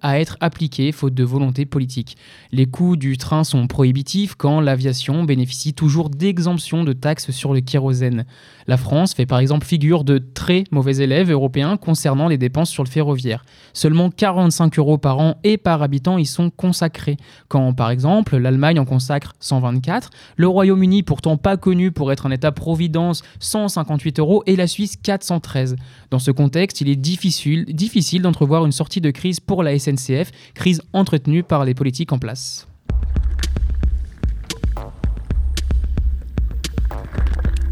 à être appliquée faute de volonté politique. Les coûts du train sont prohibitifs quand l'aviation bénéficie toujours d'exemptions de taxes sur le kérosène. La France fait par exemple figure de très mauvais élèves européens concernant les dépenses sur le ferroviaire. Seulement 45 euros par an et par habitant y sont consacrés, quand par exemple l'Allemagne en consacre 124, le Royaume-Uni pourtant pas connu pour être un État-providence 158 euros et la Suisse 413. Dans ce contexte, il est difficile, difficile d'entrevoir une sortie de crise pour la SNCF, crise entretenue par les politiques en place.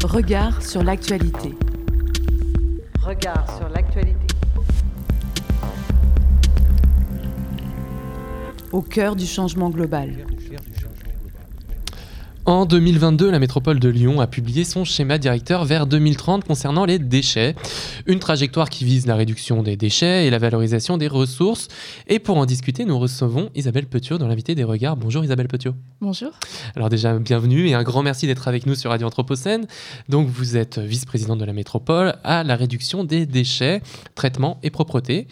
Regard sur l'actualité. Regard sur l'actualité. Au cœur du changement global. En 2022, la métropole de Lyon a publié son schéma directeur vers 2030 concernant les déchets. Une trajectoire qui vise la réduction des déchets et la valorisation des ressources. Et pour en discuter, nous recevons Isabelle Petiot dans l'invité des regards. Bonjour Isabelle Petiot. Bonjour. Alors déjà, bienvenue et un grand merci d'être avec nous sur Radio Anthropocène. Donc vous êtes vice-présidente de la métropole à la réduction des déchets, traitement et propreté.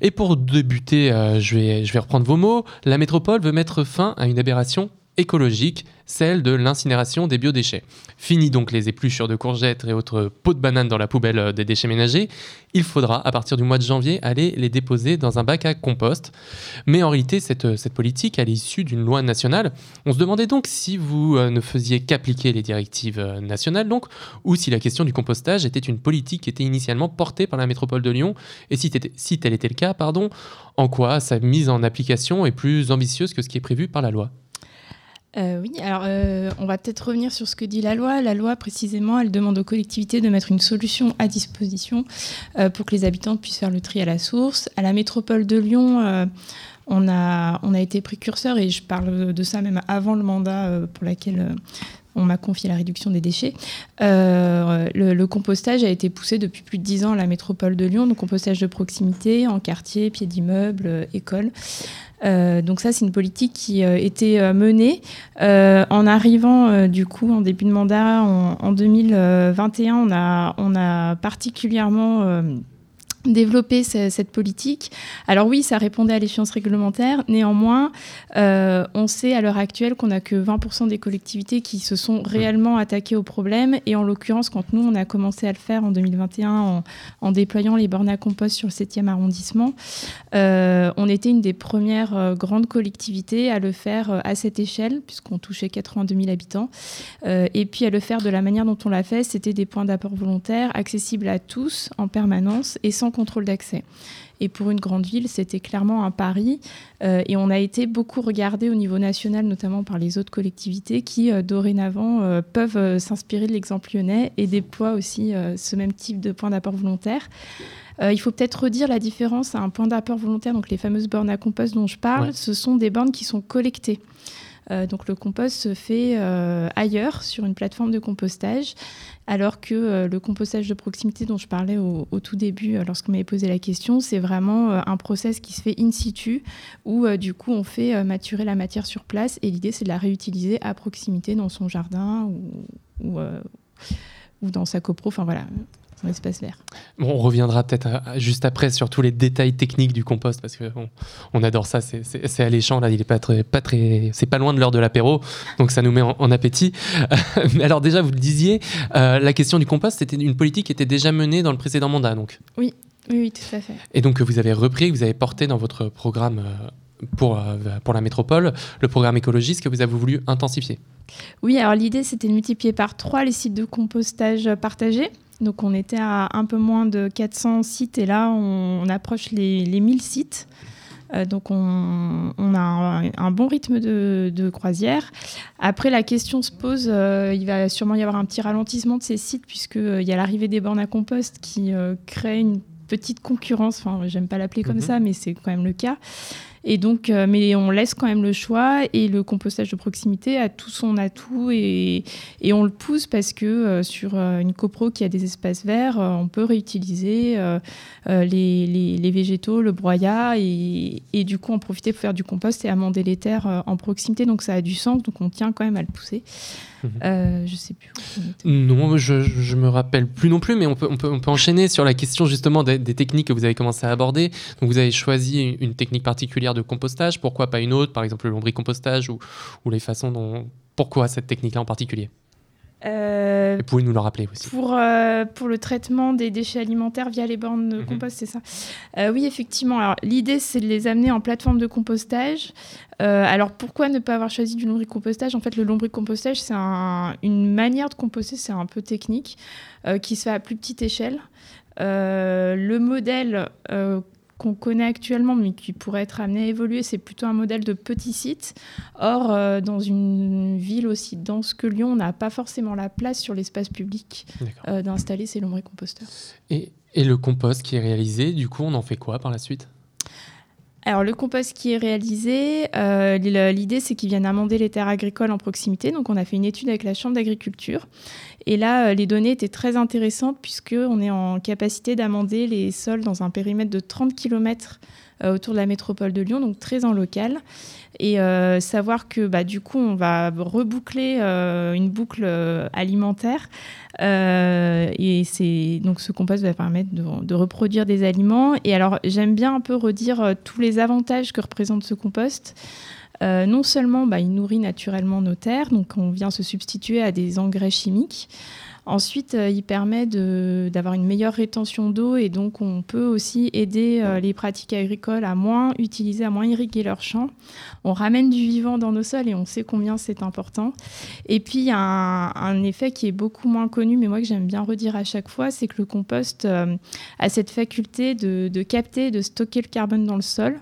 Et pour débuter, euh, je, vais, je vais reprendre vos mots. La métropole veut mettre fin à une aberration écologique, celle de l'incinération des biodéchets. Fini donc les épluchures de courgettes et autres pots de bananes dans la poubelle euh, des déchets ménagers. Il faudra, à partir du mois de janvier, aller les déposer dans un bac à compost. Mais en réalité, cette, euh, politique, elle est issue d'une loi nationale. On se demandait donc si vous euh, ne faisiez qu'appliquer les directives nationales, donc, ou si la question du compostage était une politique qui était initialement portée par la métropole de Lyon, et si, si tel était le cas, pardon, en quoi sa mise en application est plus ambitieuse que ce qui est prévu par la loi? Euh, oui, alors euh, on va peut-être revenir sur ce que dit la loi. La loi, précisément, elle demande aux collectivités de mettre une solution à disposition euh, pour que les habitants puissent faire le tri à la source. À la métropole de Lyon, on, a, été précurseur, et je parle de ça même avant le mandat pour lequel on m'a confié la réduction des déchets. le, le, compostage a été poussé depuis plus de dix ans à la métropole de Lyon, donc compostage de proximité, en quartier, pied d'immeuble, école. Euh, donc ça, c'est une politique qui euh, était euh, menée en arrivant du coup en début de mandat en, 2021. On a, on a particulièrement développer cette politique. Alors oui, ça répondait à l'échéance réglementaire. Néanmoins, euh, on sait à l'heure actuelle qu'on n'a que 20% des collectivités qui se sont réellement attaquées au problème. Et en l'occurrence, quand nous, on a commencé à le faire en 2021 en, déployant les bornes à compost sur le 7e arrondissement, euh, on était une des premières euh, grandes collectivités à le faire à cette échelle, puisqu'on touchait 82 000 habitants. et puis à le faire de la manière dont on l'a fait, c'était des points d'apport volontaires accessibles à tous en permanence et sans contrôle d'accès. Et pour une grande ville, c'était clairement un pari. Euh, et on a été beaucoup regardé au niveau national, notamment par les autres collectivités, qui euh, dorénavant euh, peuvent s'inspirer de l'exemple lyonnais et déploient aussi ce même type de point d'apport volontaire. il faut peut-être redire la différence à un point d'apport volontaire, donc les fameuses bornes à compost dont je parle, ce sont des bornes qui sont collectées. Euh, donc le compost se fait euh, ailleurs sur une plateforme de compostage, alors que euh, le compostage de proximité dont je parlais au, tout début lorsqu'on m'avait posé la question, c'est vraiment un process qui se fait in situ où du coup on fait maturer la matière sur place et l'idée c'est de la réutiliser à proximité dans son jardin ou, ou dans sa copro. Enfin voilà, espace vert. on reviendra peut-être juste après sur tous les détails techniques du compost parce que on, adore ça, c'est alléchant là, il est pas très, pas très, c'est pas loin de l'heure de l'apéro, donc ça nous met en, appétit. Mais alors déjà, vous le disiez, euh, la question du compost, c'était une politique qui était déjà menée dans le précédent mandat, donc. Oui, oui, tout à fait. Et donc vous avez repris, vous avez porté dans votre programme. Euh, pour, euh, pour la métropole, le programme écologiste que vous avez voulu intensifier. Oui, alors l'idée c'était de multiplier par trois les sites de compostage partagés. Donc on était à un peu moins de 400 sites et là on, approche les, les, 1000 sites. Euh, donc on, a un, bon rythme de, croisière. Après la question se pose, euh, il va sûrement y avoir un petit ralentissement de ces sites puisqu'il euh, y a l'arrivée des bornes à compost qui crée une petite concurrence. Enfin, j'aime pas l'appeler comme mhm. ça, mais c'est quand même le cas. Et donc, euh, mais on laisse quand même le choix et le compostage de proximité a tout son atout et, et on le pousse parce que euh, sur euh, une copro qui a des espaces verts, on peut réutiliser les, les, végétaux, le broyat et, et, du coup en profiter pour faire du compost et amender les terres en proximité. Donc ça a du sens, donc on tient quand même à le pousser. Euh, je sais plus. Non, je, je me rappelle plus non plus, mais on peut, on peut, on peut enchaîner sur la question justement des, techniques que vous avez commencé à aborder. Donc vous avez choisi une, technique particulière de compostage, pourquoi pas une autre, par exemple le lombricompostage ou, ou les façons dont... Pourquoi cette technique-là en particulier? Euh, Vous pouvez nous le rappeler aussi. Pour, euh, pour le traitement des déchets alimentaires via les bornes de mhm. compost, c'est ça euh, Oui, effectivement. Alors, l'idée, c'est de les amener en plateforme de compostage. alors, pourquoi ne pas avoir choisi du lombricompostage? En fait, le lombricompostage, c'est une manière de composter, c'est un peu technique, qui se fait à plus petite échelle. le modèle qu'on connaît actuellement, mais qui pourrait être amené à évoluer, c'est plutôt un modèle de petit site. Or, euh, dans une ville aussi dense que Lyon, on n'a pas forcément la place sur l'espace public euh, d'installer ces lombricomposteurs. Et, et le compost qui est réalisé, du coup, on en fait quoi par la suite? Alors le compost qui est réalisé, euh, l'idée c'est qu'ils viennent amender les terres agricoles en proximité. Donc on a fait une étude avec la Chambre d'agriculture. Et là, euh, les données étaient très intéressantes puisqu'on est en capacité d'amender les sols dans un périmètre de 30 km euh, autour de la métropole de Lyon, donc très en local. Et savoir que bah, du coup, on va reboucler une boucle alimentaire euh, et c'est donc ce compost va permettre de, reproduire des aliments. Et alors j'aime bien un peu redire euh, tous les avantages que représente ce compost. Euh, non seulement bah, il nourrit naturellement nos terres, donc on vient se substituer à des engrais chimiques. Ensuite, euh, il permet d'avoir une meilleure rétention d'eau et donc on peut aussi aider euh, les pratiques agricoles à moins utiliser, à moins irriguer leurs champs. On ramène du vivant dans nos sols et on sait combien c'est important. Et puis, il y a un, effet qui est beaucoup moins connu, mais moi que j'aime bien redire à chaque fois, c'est que le compost euh, a cette faculté de, de capter, de stocker le carbone dans le sol.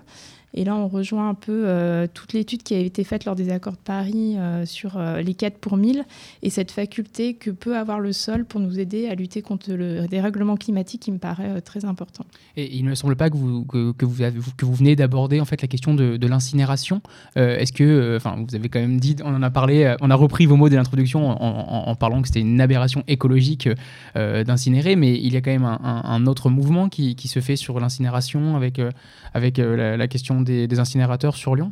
Et là, on rejoint un peu euh, toute l'étude qui a été faite lors des accords de Paris euh, sur euh, les 4 pour 1000 et cette faculté que peut avoir le sol pour nous aider à lutter contre le dérèglement climatique qui me paraît très important. Et il ne me semble pas que vous, que, vous, que vous venez d'aborder en fait la question de, l'incinération. Est-ce que, enfin, vous avez quand même dit, on en a parlé, on a repris vos mots de l'introduction en, parlant que c'était une aberration écologique d'incinérer, mais il y a quand même un, autre mouvement qui, qui, se fait sur l'incinération avec, avec la, la question des, incinérateurs sur Lyon?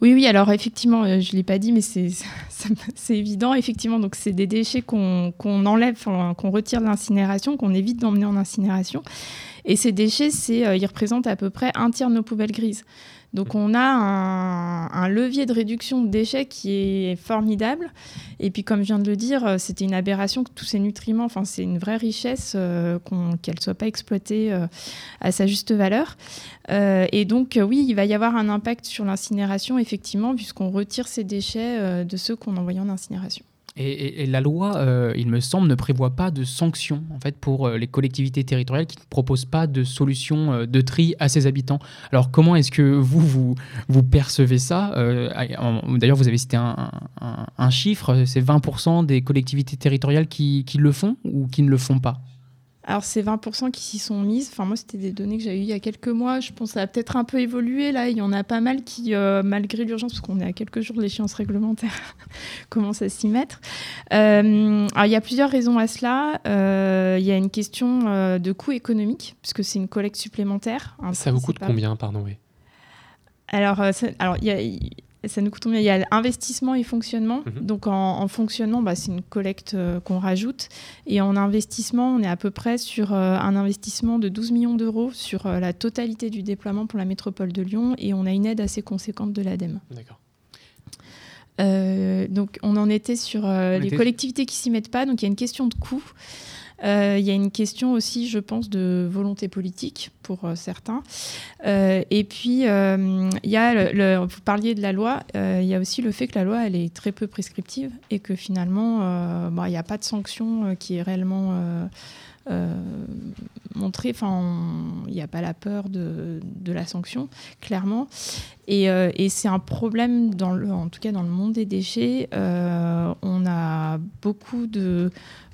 Oui, oui, alors effectivement, euh, je ne l'ai pas dit, mais c'est évident. Effectivement, donc c'est des déchets qu'on enlève, qu'on retire de l'incinération, qu'on évite d'emmener en incinération. Et ces déchets, euh, ils représentent à peu près un tiers de nos poubelles grises. Donc on a un, levier de réduction de déchets qui est formidable. Et puis comme je viens de le dire, euh, c'était une aberration que tous ces nutriments, enfin c'est une vraie richesse euh, qu'elle ne soit pas exploitée euh, à sa juste valeur. et donc oui, il va y avoir un impact sur l'incinération effectivement, puisqu'on retire ces déchets de ceux qu'on envoie en incinération. Et, la loi, euh, il me semble, ne prévoit pas de sanctions en fait, pour euh, les collectivités territoriales qui ne proposent pas de solution euh, de tri à ses habitants. Alors comment est-ce que vous, vous, percevez ça D'ailleurs, vous avez cité un, chiffre, c'est 20% des collectivités territoriales qui le font ou qui ne le font pas? Alors, c'est 20% qui s'y sont mises. Enfin, moi, c'était des données que j'avais eues il y a quelques mois. Je pense que ça a peut-être un peu évolué. Là, il y en a pas mal qui, euh, malgré l'urgence, parce qu'on est à quelques jours de l'échéance réglementaire, commencent à s'y mettre. Euh, alors, il y a plusieurs raisons à cela. Euh, il y a une question de coût économique, puisque c'est une collecte supplémentaire. ça vous coûte combien, pardon oui? Alors, alors il y a ça nous coûte combien? Il y a investissement et fonctionnement. Mhm. Donc en, fonctionnement, bah, c'est une collecte euh, qu'on rajoute. Et en investissement, on est à peu près sur euh, un investissement de 12 millions d'euros sur euh, la totalité du déploiement pour la métropole de Lyon. Et on a une aide assez conséquente de l'ADEME. D'accord. donc on en était sur les collectivités qui s'y mettent pas. Donc il y a une question de coût. Euh, il y a une question aussi, je pense, de volonté politique pour euh, certains. Euh, et puis, il y a, le, vous parliez de la loi, il y a aussi le fait que la loi, elle est très peu prescriptive et que finalement, il n'y a pas de sanction qui est réellement... montrée. enfin, il n'y a pas la peur de, la sanction, clairement. Et, et c'est un problème, dans le, en tout cas dans le monde des déchets. on a beaucoup de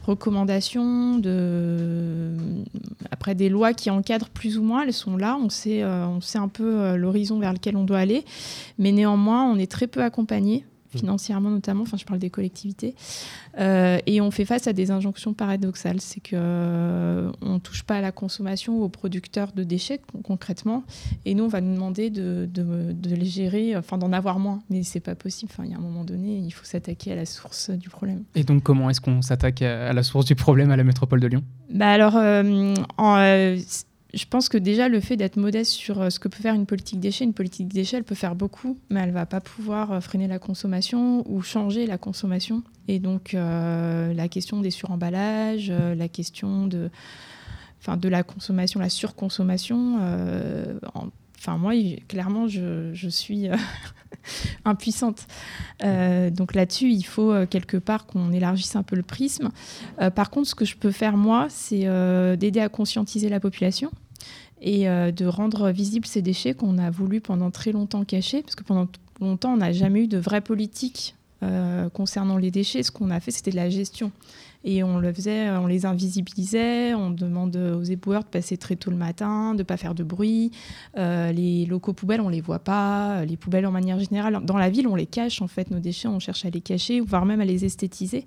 recommandations, de... après des lois qui encadrent plus ou moins, elles sont là, on sait, euh, on sait un peu euh, l'horizon vers lequel on doit aller, mais néanmoins on est très peu accompagné. Financièrement notamment, enfin je parle des collectivités, euh, et on fait face à des injonctions paradoxales, c'est qu'on euh, ne touche pas à la consommation aux producteurs de déchets concrètement, et nous on va nous demander de, de, les gérer, enfin d'en avoir moins, mais c'est pas possible, enfin il y a un moment donné, il faut s'attaquer à la source du problème. Et donc comment est-ce qu'on s'attaque à la source du problème à la métropole de Lyon? Bah alors, euh, en, je pense que déjà le fait d'être modeste sur euh, ce que peut faire une politique déchet, une politique déchet, elle peut faire beaucoup, mais elle va pas pouvoir euh, freiner la consommation ou changer la consommation. Et donc euh, la question des suremballages, la question de, enfin, de la consommation, la surconsommation. Enfin moi, clairement, je, suis impuissante. donc là-dessus, il faut quelque part qu'on élargisse un peu le prisme. par contre, ce que je peux faire moi, c'est d'aider à conscientiser la population et euh, de rendre visibles ces déchets qu'on a voulu pendant très longtemps cacher, parce que pendant longtemps, on n'a jamais eu de vraie politique euh, concernant les déchets. Ce qu'on a fait, c'était de la gestion. Et faisait, on les invisibilisait, on demande aux éboueurs de passer très tôt le matin, de ne pas faire de bruit. Euh, les locaux poubelles, on les voit pas. Les poubelles, en manière générale, dans la ville, on les cache en fait. Nos déchets, on cherche à les cacher, voire même à les esthétiser.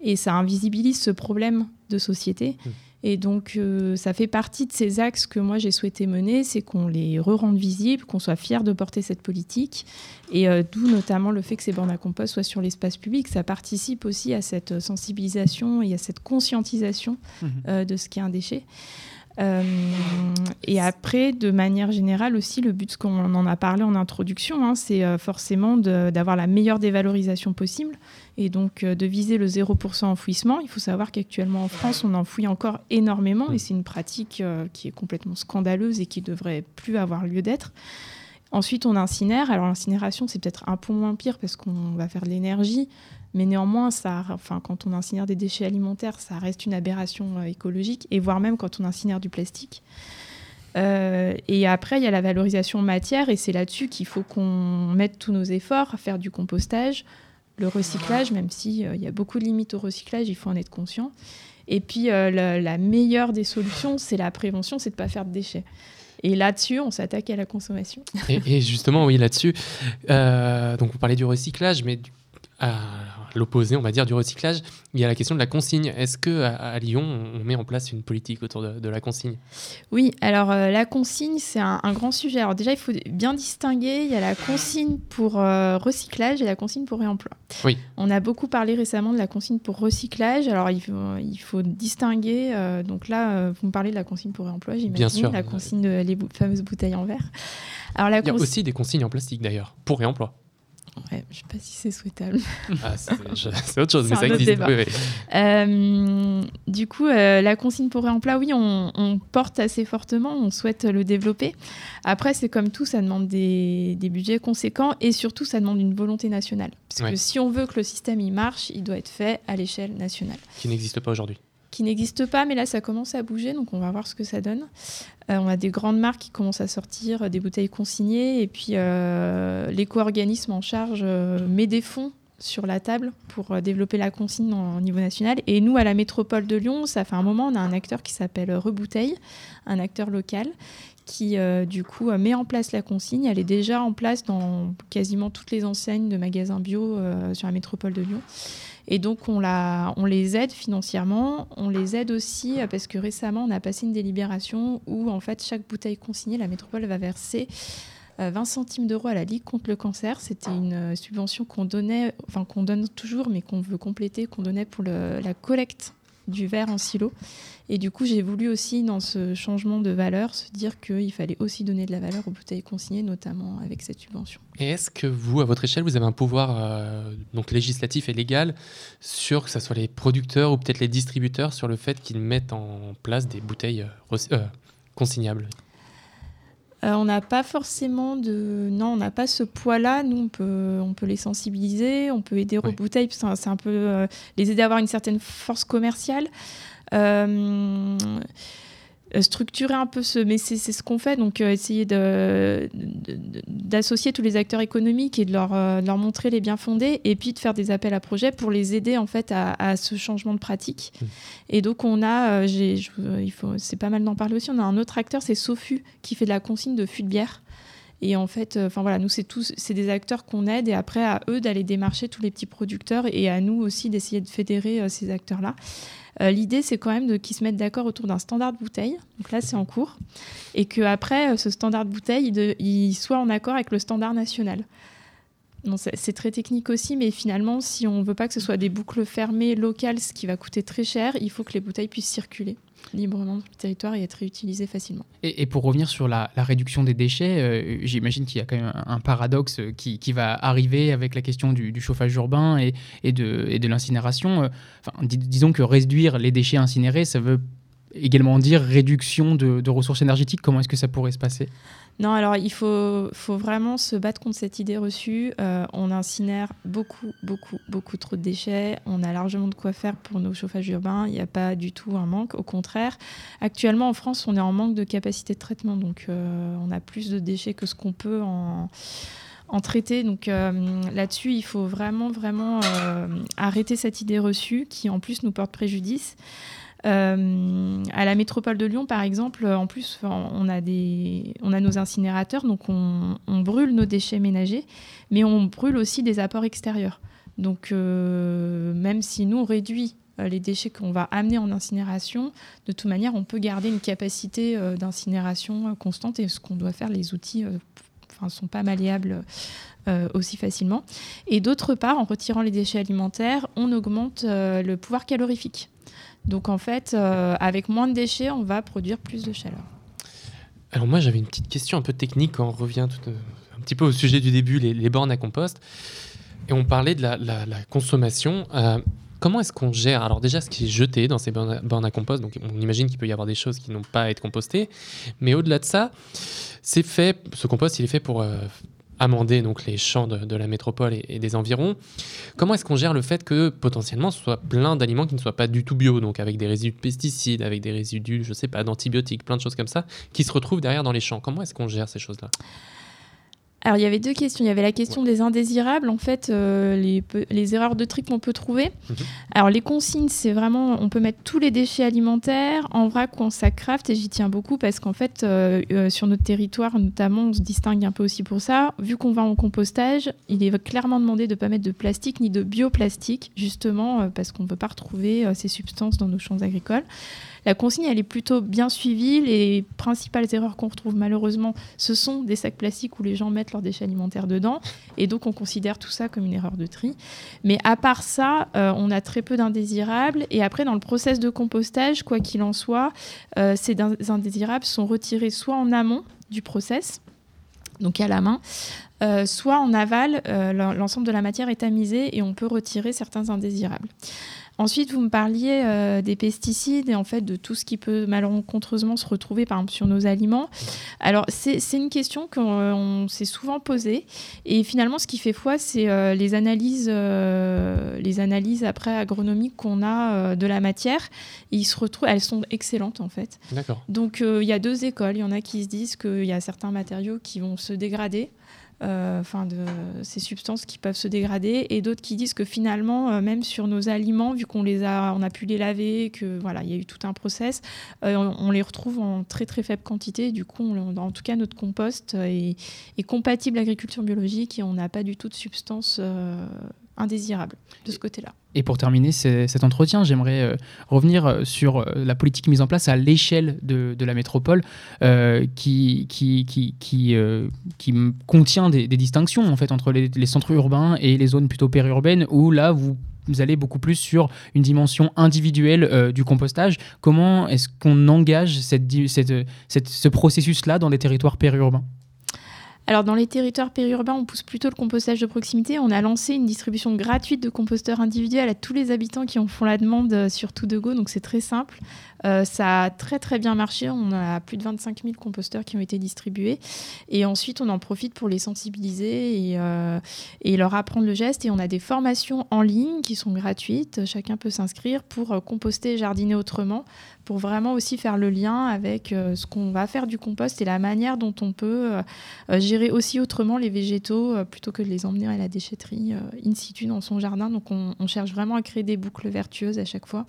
Et ça invisibilise ce problème de société. Mmh. Et donc, euh, ça fait partie de ces axes que moi j'ai souhaité mener, c'est qu'on les re-rende visibles, qu'on soit fier de porter cette politique. Et euh, d'où notamment le fait que ces bornes à compost soient sur l'espace public. Ça participe aussi à cette sensibilisation et à cette conscientisation mmh. euh, de ce qu'est un déchet. et après, de manière générale aussi, le but, qu'on en a parlé en introduction, hein, c'est forcément d'avoir la meilleure dévalorisation possible et donc euh, de viser le 0% enfouissement. Il faut savoir qu'actuellement en France, on enfouit encore énormément et c'est une pratique euh, qui est complètement scandaleuse et qui devrait plus avoir lieu d'être. Ensuite, on incinère. Alors l'incinération, c'est peut-être un peu moins pire parce qu'on va faire de l'énergie, mais néanmoins, ça, enfin, quand on incinère des déchets alimentaires, ça reste une aberration euh, écologique, et voire même quand on incinère du plastique. et après, il y a la valorisation matière, et c'est là-dessus qu'il faut qu'on mette tous nos efforts à faire du compostage, le recyclage, même s'il euh, y a beaucoup de limites au recyclage, il faut en être conscient. Et puis euh, la, meilleure des solutions, c'est la prévention, c'est de ne pas faire de déchets. Et là-dessus, on s'attaque à la consommation. Et, justement, oui, là-dessus, euh, donc vous parlez du recyclage, mais l'opposé, on va dire, du recyclage, il y a la question de la consigne. Est-ce que à, Lyon, on met en place une politique autour de, la consigne? Oui, alors euh, la consigne, c'est un, grand sujet. Alors déjà, il faut bien distinguer, il y a la consigne pour euh, recyclage et la consigne pour réemploi. Oui. On a beaucoup parlé récemment de la consigne pour recyclage. Alors il faut, il faut distinguer. Euh, donc là, vous me parlez de la consigne pour réemploi, j'imagine. Bien sûr. La consigne de les fameuses bouteilles en verre. Alors, la il y a aussi des consignes en plastique d'ailleurs, pour réemploi. Ouais, je ne sais pas si c'est souhaitable. Ah, c'est autre chose, mais ça existe. Euh, du coup, euh, la consigne pour réemploi, oui, on, porte assez fortement, on souhaite le développer. Après, c'est comme tout, ça demande des, budgets conséquents et surtout, ça demande une volonté nationale. Parce que si on veut que le système y marche, il doit être fait à l'échelle nationale. Qui n'existe pas aujourd'hui qui n'existe pas, mais là ça commence à bouger, donc on va voir ce que ça donne. Euh, on a des grandes marques qui commencent à sortir euh, des bouteilles consignées, et puis euh, l'éco-organisme en charge met des fonds sur la table pour développer la consigne au niveau national. Et nous, à la métropole de Lyon, ça fait un moment, on a un acteur qui s'appelle Rebouteille, un acteur local, qui du coup met en place la consigne. Elle est déjà en place dans quasiment toutes les enseignes de magasins bio sur la métropole de Lyon. Et donc, on, les aide financièrement. On les aide aussi euh, parce que récemment, on a passé une délibération où, en fait, chaque bouteille consignée, la métropole va verser 20 euh, centimes d'euros à la Ligue contre le cancer. C'était une euh, subvention qu'on donnait, enfin qu'on donne toujours, mais qu'on veut compléter, qu'on donnait pour la collecte du verre en silo. Et du coup, j'ai voulu aussi, dans ce changement de valeur, se dire qu'il fallait aussi donner de la valeur aux bouteilles consignées, notamment avec cette subvention. Et est-ce que vous, à votre échelle, vous avez un pouvoir euh, donc législatif et légal sur que ce soit les producteurs ou peut-être les distributeurs sur le fait qu'ils mettent en place des bouteilles euh, euh, consignables? On n'a pas forcément de. Non, on n'a pas ce poids-là. Nous, on peut, on peut les sensibiliser, on peut aider aux bouteilles, c'est un peu les aider à avoir une certaine force commerciale. Euh, structurer un peu ce mais c'est ce qu'on fait donc euh, essayer d'associer tous les acteurs économiques et de leur, euh, leur, montrer les bien fondés et puis de faire des appels à projets pour les aider en fait à, ce changement de pratique mmh. et donc on a il faut c'est pas mal d'en parler aussi on a un autre acteur c'est Sofu qui fait de la consigne de fûts de bière et en fait, enfin voilà, nous c'est tous, c'est des acteurs qu'on aide et après à eux d'aller démarcher tous les petits producteurs et à nous aussi d'essayer de fédérer ces acteurs-là. Euh, l'idée, c'est quand même qu'ils se mettent d'accord autour d'un standard de bouteille. Donc là, c'est en cours. Et qu'après, euh, ce standard de bouteille, il, soit en accord avec le standard national. C'est très technique aussi, mais finalement, si on ne veut pas que ce soit des boucles fermées locales, ce qui va coûter très cher, il faut que les bouteilles puissent circuler librement sur le territoire et être réutilisées facilement. Et, pour revenir sur la, réduction des déchets, euh, j'imagine qu'il y a quand même un, paradoxe qui, va arriver avec la question du, chauffage urbain et, de, l'incinération. Euh, disons que réduire les déchets incinérés, ça veut également dire réduction de ressources énergétiques. Comment est-ce que ça pourrait se passer? Non, alors il faut, vraiment se battre contre cette idée reçue. Euh, on incinère beaucoup, beaucoup, beaucoup trop de déchets. On a largement de quoi faire pour nos chauffages urbains. Il n'y a pas du tout un manque. Au contraire, actuellement en France, on est en manque de capacité de traitement. Donc euh, on a plus de déchets que ce qu'on peut en traiter. Donc euh, là-dessus, il faut vraiment, vraiment arrêter cette idée reçue qui en plus nous porte préjudice. Euh, à la métropole de Lyon, par exemple, en plus, on a, nos incinérateurs, donc on, brûle nos déchets ménagers, mais on brûle aussi des apports extérieurs. Donc même si nous, on réduit les déchets qu'on va amener en incinération, de toute manière, on peut garder une capacité d'incinération constante et ce qu'on doit faire, les outils ne sont pas malléables euh, aussi facilement. Et d'autre part, en retirant les déchets alimentaires, on augmente euh, le pouvoir calorifique. Donc en fait, euh, avec moins de déchets, on va produire plus de chaleur. Alors moi, j'avais une petite question un peu technique on revient tout, un petit peu au sujet du début, les, bornes à compost. Et on parlait de la, consommation. Comment est-ce qu'on gère? Alors déjà, ce qui est jeté dans ces bornes à compost, donc on imagine qu'il peut y avoir des choses qui n'ont pas à être compostées, mais au-delà de ça, c'est fait, ce compost, il est fait pour euh, amender donc les champs de, la métropole et, des environs. Comment est-ce qu'on gère le fait que potentiellement ce soit plein d'aliments qui ne soient pas du tout bio, donc avec des résidus de pesticides, avec des résidus, je sais pas, d'antibiotiques, plein de choses comme ça, qui se retrouvent derrière dans les champs? Comment est-ce qu'on gère ces choses-là? Alors, il y avait deux questions. Il y avait la question des indésirables, en fait, euh, les, erreurs de tri qu'on peut trouver. Mhm. Alors, les consignes, c'est vraiment, on peut mettre tous les déchets alimentaires en vrac ou en sac craft, et j'y tiens beaucoup parce qu'en fait, euh, euh, sur notre territoire, notamment, on se distingue un peu aussi pour ça. Vu qu'on va en compostage, il est clairement demandé de ne pas mettre de plastique ni de bioplastique, justement, parce qu'on ne veut pas retrouver ces substances dans nos champs agricoles. La consigne, elle est plutôt bien suivie. Les principales erreurs qu'on retrouve malheureusement, ce sont des sacs plastiques où les gens mettent leurs déchets alimentaires dedans. Et donc, on considère tout ça comme une erreur de tri. Mais à part ça, euh, on a très peu d'indésirables. Et après, dans le process de compostage, quoi qu'il en soit, euh, ces indésirables sont retirés soit en amont du process, donc à la main, euh, soit en aval, l'ensemble de la matière est tamisée et on peut retirer certains indésirables. Ensuite, vous me parliez euh, des pesticides et en fait de tout ce qui peut malencontreusement se retrouver par exemple sur nos aliments. Alors c'est une question qu'on s'est souvent posée et finalement ce qui fait foi c'est euh, les analyses euh, les analyses après agronomiques qu'on a de la matière. ils se retrouvent, elles sont excellentes en fait. Donc il y a deux écoles. Il y en a qui se disent qu'il y a certains matériaux qui vont se dégrader enfin de ces substances qui peuvent se dégrader, et d'autres qui disent que finalement, euh, même sur nos aliments, vu qu'on les a, on a pu les laver, que voilà, il y a eu tout un process, euh, on, les retrouve en très très faible quantité. Du coup, en tout cas, notre compost est, est compatible agriculture biologique et on n'a pas du tout de substances indésirables de ce côté-là. Et pour terminer cet entretien, j'aimerais euh, revenir euh, sur euh, la politique mise en place à l'échelle de, la métropole qui, qui, qui, qui, contient des, distinctions en fait, entre les, centres urbains et les zones plutôt périurbaines où là, vous allez beaucoup plus sur une dimension individuelle du compostage. Comment est-ce qu'on engage ce processus-là dans les territoires périurbains? Alors dans les territoires périurbains, on pousse plutôt le compostage de proximité. On a lancé une distribution gratuite de composteurs individuels à tous les habitants qui en font la demande euh, sur tout de go, donc c'est très simple. Euh, ça a très très bien marché. On a plus de 25 000 composteurs qui ont été distribués. Et ensuite, on en profite pour les sensibiliser et, euh, et leur apprendre le geste. Et on a des formations en ligne qui sont gratuites. Chacun peut s'inscrire pour composter et jardiner autrement pour vraiment aussi faire le lien avec euh, ce qu'on va faire du compost et la manière dont on peut euh, euh, gérer aussi autrement les végétaux plutôt que de les emmener à la déchetterie in situ dans son jardin. Donc on, cherche vraiment à créer des boucles vertueuses à chaque fois.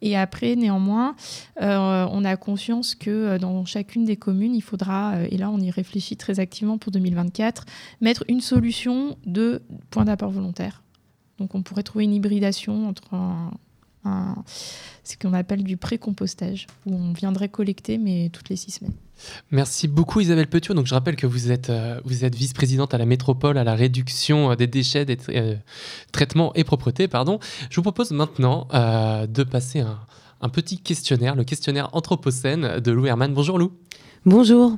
Et après, néanmoins, on a conscience que dans chacune des communes, il faudra, et là on y réfléchit très activement pour 2024, mettre une solution de point d'apport volontaire. Donc on pourrait trouver une hybridation entre un, ce qu'on appelle du pré-compostage, où on viendrait collecter, mais toutes les six semaines. Merci beaucoup Isabelle Petiot. Donc je rappelle que vous êtes, euh, vice-présidente à la métropole à la réduction euh, des déchets, des euh, traitements et propreté. Pardon. Je vous propose maintenant de passer un, un, petit questionnaire, le questionnaire Anthropocène de Lou Herman. Bonjour Lou. Bonjour.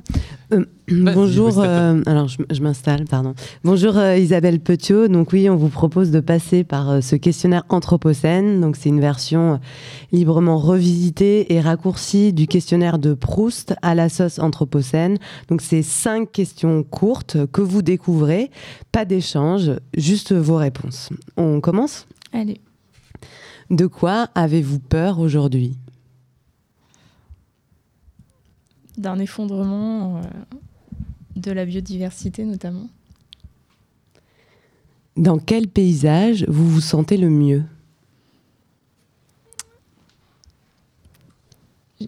Euh, bonjour. Euh, alors, je, m'installe, pardon. Bonjour euh, Isabelle Petiot. Donc oui, on vous propose de passer par ce questionnaire Anthropocène. Donc c'est une version librement revisitée et raccourcie du questionnaire de Proust à la sauce Anthropocène. Donc c'est cinq questions courtes que vous découvrez, pas d'échange, juste vos réponses. On commence? Allez. De quoi avez-vous peur aujourd'hui? D'un effondrement euh, de la biodiversité notamment. Dans quel paysage vous vous sentez le mieux?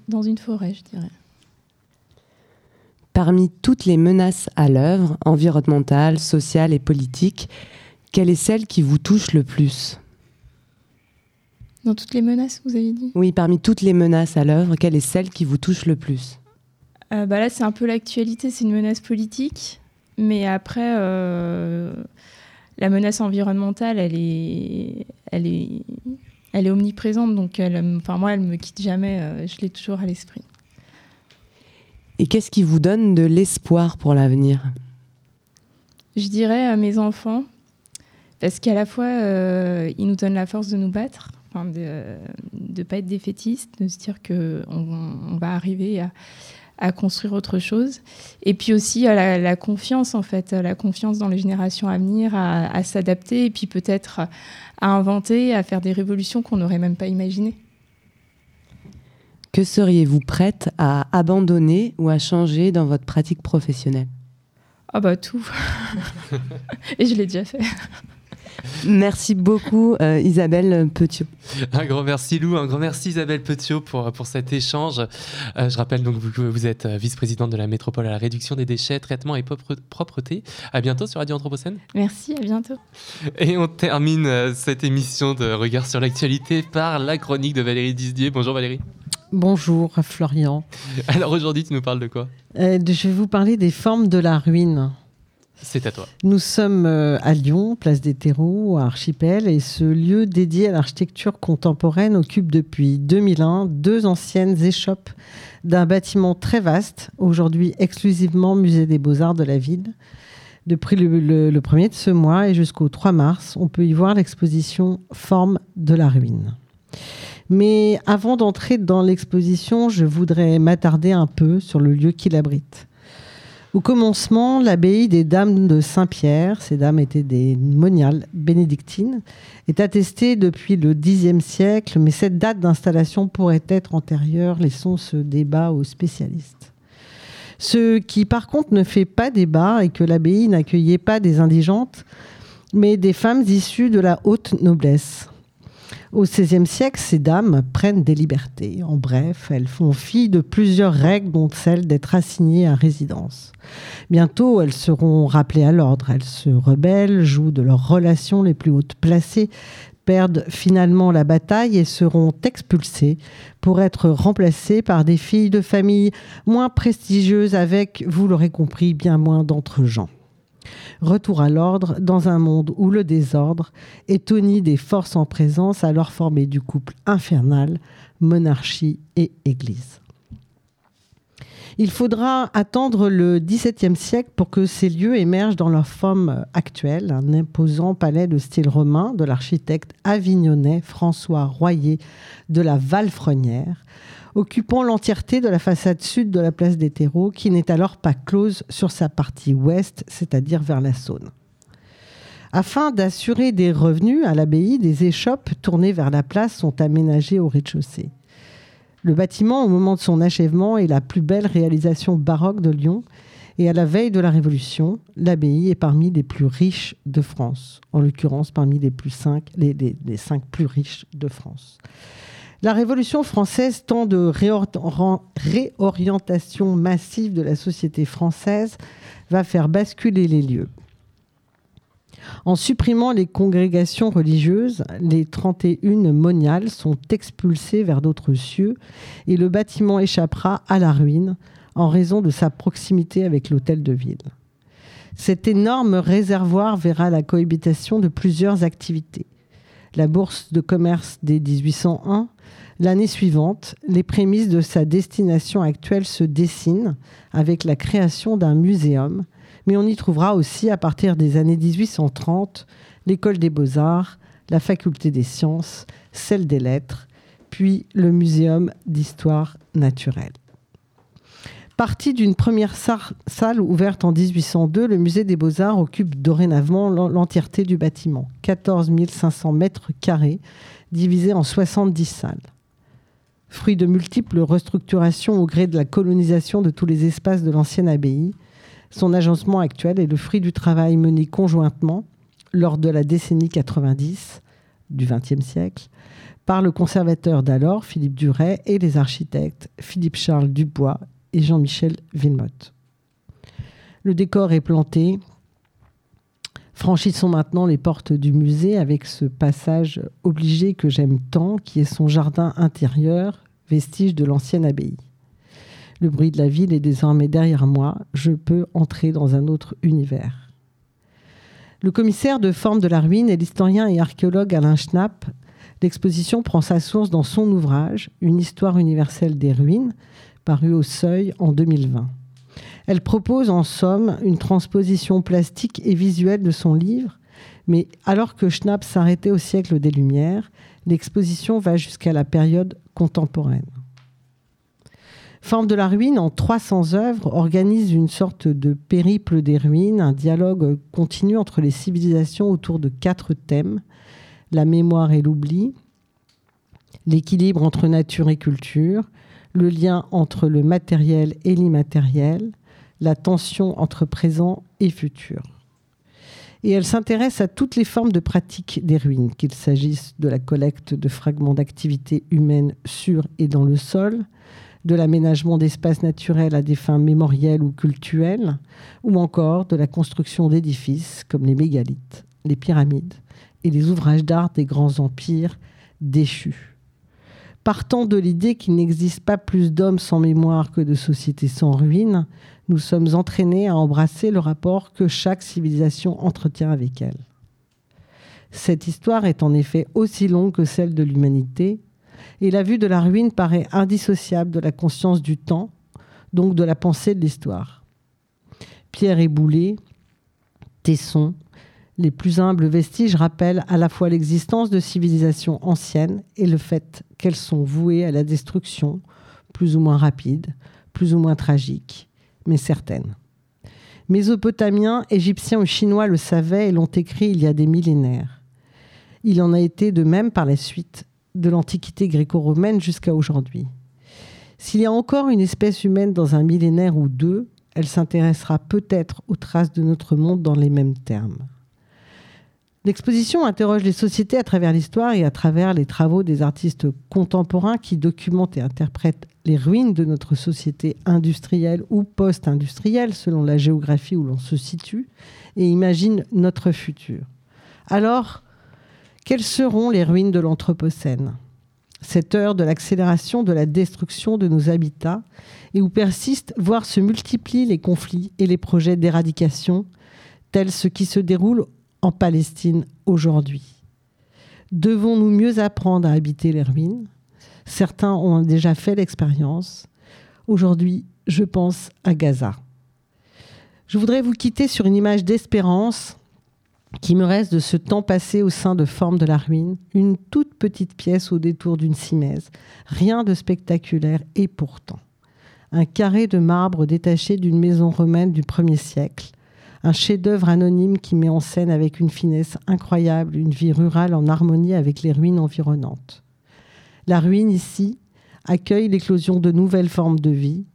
Dans une forêt, je dirais. Parmi toutes les menaces à l'œuvre, environnementales, sociales et politiques, quelle est celle qui vous touche le plus? Dans toutes les menaces, vous avez dit? Oui, parmi toutes les menaces à l'œuvre, quelle est celle qui vous touche le plus? Euh, bah Là, c'est un peu l'actualité, c'est une menace politique. Mais après, euh, la menace environnementale, elle est, elle est, elle est omniprésente. Donc, elle, enfin, moi, elle me quitte jamais. Euh, je l'ai toujours à l'esprit. Et qu'est-ce qui vous donne de l'espoir pour l'avenir? Je dirais à mes enfants, parce qu'à la fois, ils nous donnent la force de nous battre, de ne pas être défaitistes, de se dire qu'on on va arriver à, à, construire autre chose. Et puis aussi à la, la, confiance, en fait, la confiance dans les générations à venir, à, à s'adapter, et puis peut-être à inventer, à faire des révolutions qu'on n'aurait même pas imaginées. Que seriez-vous prête à abandonner ou à changer dans votre pratique professionnelle? Ah bah tout. Et je l'ai déjà fait. Merci beaucoup euh, Isabelle Petiot. Un grand merci Lou, un grand merci Isabelle Petiot pour, pour cet échange. Euh, je rappelle donc que vous êtes vice-présidente de la métropole à la réduction des déchets, traitement et propreté. À bientôt sur Radio Anthropocène. Merci, à bientôt. Et on termine euh, cette émission de Regard sur l'actualité par la chronique de Valérie Disdier. Bonjour Valérie. Bonjour Florian. Alors aujourd'hui, tu nous parles de quoi? Euh, Je vais vous parler des formes de la ruine. C'est à toi. Nous sommes euh, à Lyon, place des terreaux, à Archipel, et ce lieu dédié à l'architecture contemporaine occupe depuis 2001 deux anciennes échoppes d'un bâtiment très vaste, aujourd'hui exclusivement musée des beaux-arts de la ville. Depuis le, le, le, premier de ce mois et jusqu'au 3 mars, on peut y voir l'exposition Formes de la ruine. Mais avant d'entrer dans l'exposition, je voudrais m'attarder un peu sur le lieu qui l'abrite. Au commencement, l'abbaye des Dames de Saint-Pierre, ces dames étaient des moniales bénédictines, est attestée depuis le Xe siècle, mais cette date d'installation pourrait être antérieure, laissons ce débat aux spécialistes. Ce qui par contre ne fait pas débat est que l'abbaye n'accueillait pas des indigentes, mais des femmes issues de la haute noblesse. Au XVIe siècle, ces dames prennent des libertés. En bref, elles font fi de plusieurs règles, dont celle d'être assignées à résidence. Bientôt, elles seront rappelées à l'ordre. Elles se rebellent, jouent de leurs relations les plus hautes placées, perdent finalement la bataille et seront expulsées pour être remplacées par des filles de famille moins prestigieuses avec, vous l'aurez compris, bien moins d'entre-gens. Retour à l'ordre dans un monde où le désordre est toni des forces en présence alors formées du couple infernal, monarchie et Église. Il faudra attendre le XVIIe siècle pour que ces lieux émergent dans leur forme actuelle, un imposant palais de style romain de l'architecte avignonnais François Royer de la Valfrenière, occupant l'entièreté de la façade sud de la place des terreaux, qui n'est alors pas close sur sa partie ouest, c'est-à-dire vers la Saône. Afin d'assurer des revenus à l'abbaye, des échoppes tournées vers la place sont aménagées au rez-de-chaussée. Le bâtiment, au moment de son achèvement, est la plus belle réalisation baroque de Lyon. Et à la veille de la Révolution, l'abbaye est parmi les plus riches de France, en l'occurrence parmi les, cinq plus riches de France. La Révolution française, tant de réorientation massive de la société française, va faire basculer les lieux. En supprimant les congrégations religieuses, les 31 moniales sont expulsées vers d'autres cieux et le bâtiment échappera à la ruine en raison de sa proximité avec l'hôtel de ville. Cet énorme réservoir verra la cohabitation de plusieurs activités. La bourse de commerce dès 1801, L'année suivante, les prémices de sa destination actuelle se dessinent avec la création d'un muséum, mais on y trouvera aussi à partir des années 1830 l'école des beaux-arts, la faculté des sciences, celle des lettres, puis le muséum d'histoire naturelle. Parti d'une première salle ouverte en 1802, le musée des beaux-arts occupe dorénavant l'entièreté du bâtiment, 14 500 mètres carrés, divisés en 70 salles. Fruit de multiples restructurations au gré de la colonisation de tous les espaces de l'ancienne abbaye, son agencement actuel est le fruit du travail mené conjointement lors de la décennie 90 du XXe siècle par le conservateur d'alors, Philippe Duret, et les architectes Philippe-Charles Dubois et Jean-Michel Villemotte. Le décor est planté. Franchissons maintenant les portes du musée avec ce passage obligé que j'aime tant, qui est son jardin intérieur, vestige de l'ancienne abbaye. Le bruit de la ville est désormais derrière moi. Je peux entrer dans un autre univers. Le commissaire de forme de la ruine est l'historien et archéologue Alain Schnapp. L'exposition prend sa source dans son ouvrage Une histoire universelle des ruines, paru au Seuil en 2020. Elle propose en somme une transposition plastique et visuelle de son livre, mais alors que Schnapp s'arrêtait au siècle des Lumières, l'exposition va jusqu'à la période contemporaine. Forme de la ruine, en 300 œuvres, organise une sorte de périple des ruines, un dialogue continu entre les civilisations autour de quatre thèmes la mémoire et l'oubli, l'équilibre entre nature et culture, le lien entre le matériel et l'immatériel, la tension entre présent et futur. Et elle s'intéresse à toutes les formes de pratique des ruines, qu'il s'agisse de la collecte de fragments d'activités humaines sur et dans le sol, de l'aménagement d'espaces naturels à des fins mémorielles ou cultuelles, ou encore de la construction d'édifices comme les mégalithes, les pyramides et les ouvrages d'art des grands empires déchus. Partant de l'idée qu'il n'existe pas plus d'hommes sans mémoire que de sociétés sans ruines, nous sommes entraînés à embrasser le rapport que chaque civilisation entretient avec elle. Cette histoire est en effet aussi longue que celle de l'humanité, et la vue de la ruine paraît indissociable de la conscience du temps, donc de la pensée de l'histoire. Pierre et boulet, tessons, les plus humbles vestiges rappellent à la fois l'existence de civilisations anciennes et le fait qu'elles sont vouées à la destruction, plus ou moins rapide, plus ou moins tragique, mais certaine. Mésopotamiens, Égyptiens ou Chinois le savaient et l'ont écrit il y a des millénaires. Il en a été de même par la suite de l'Antiquité gréco-romaine jusqu'à aujourd'hui. S'il y a encore une espèce humaine dans un millénaire ou deux, elle s'intéressera peut-être aux traces de notre monde dans les mêmes termes. L'exposition interroge les sociétés à travers l'histoire et à travers les travaux des artistes contemporains qui documentent et interprètent les ruines de notre société industrielle ou post-industrielle, selon la géographie où l'on se situe, et imaginent notre futur. Alors, quelles seront les ruines de l'Anthropocène? Cette heure de l'accélération de la destruction de nos habitats et où persistent, voire se multiplient les conflits et les projets d'éradication, tels ceux qui se déroulent en Palestine aujourd'hui. Devons-nous mieux apprendre à habiter les ruines? Certains ont déjà fait l'expérience. Aujourd'hui, je pense à Gaza. Je voudrais vous quitter sur une image d'espérance qui me reste de ce temps passé au sein de Forme de la Ruine, une toute petite pièce au détour d'une cimèse, rien de spectaculaire et pourtant. Un carré de marbre détaché d'une maison romaine du 1er siècle, un chef-d'œuvre anonyme qui met en scène avec une finesse incroyable une vie rurale en harmonie avec les ruines environnantes. La ruine ici accueille l'éclosion de nouvelles formes de vie,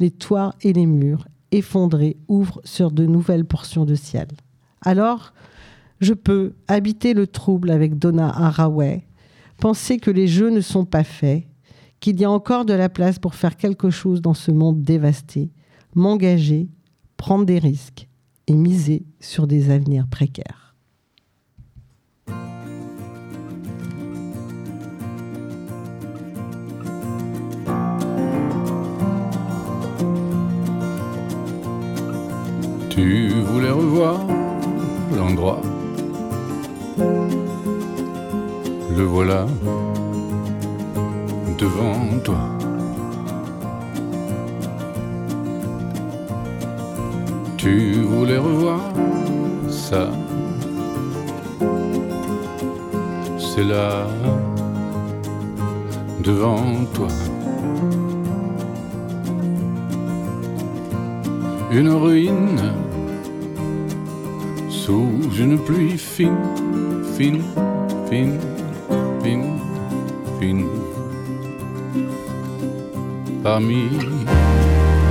les toits et les murs effondrés ouvrent sur de nouvelles portions de ciel. Alors, je peux habiter le trouble avec Donna Haraway, penser que les jeux ne sont pas faits, qu'il y a encore de la place pour faire quelque chose dans ce monde dévasté, m'engager, prendre des risques et miser sur des avenirs précaires. Tu voulais revoir l'endroit? Le voilà devant toi. Tu voulais revoir ça. C'est là, devant toi. Une ruine sous une pluie fine fine, fine, fine, fine. Parmi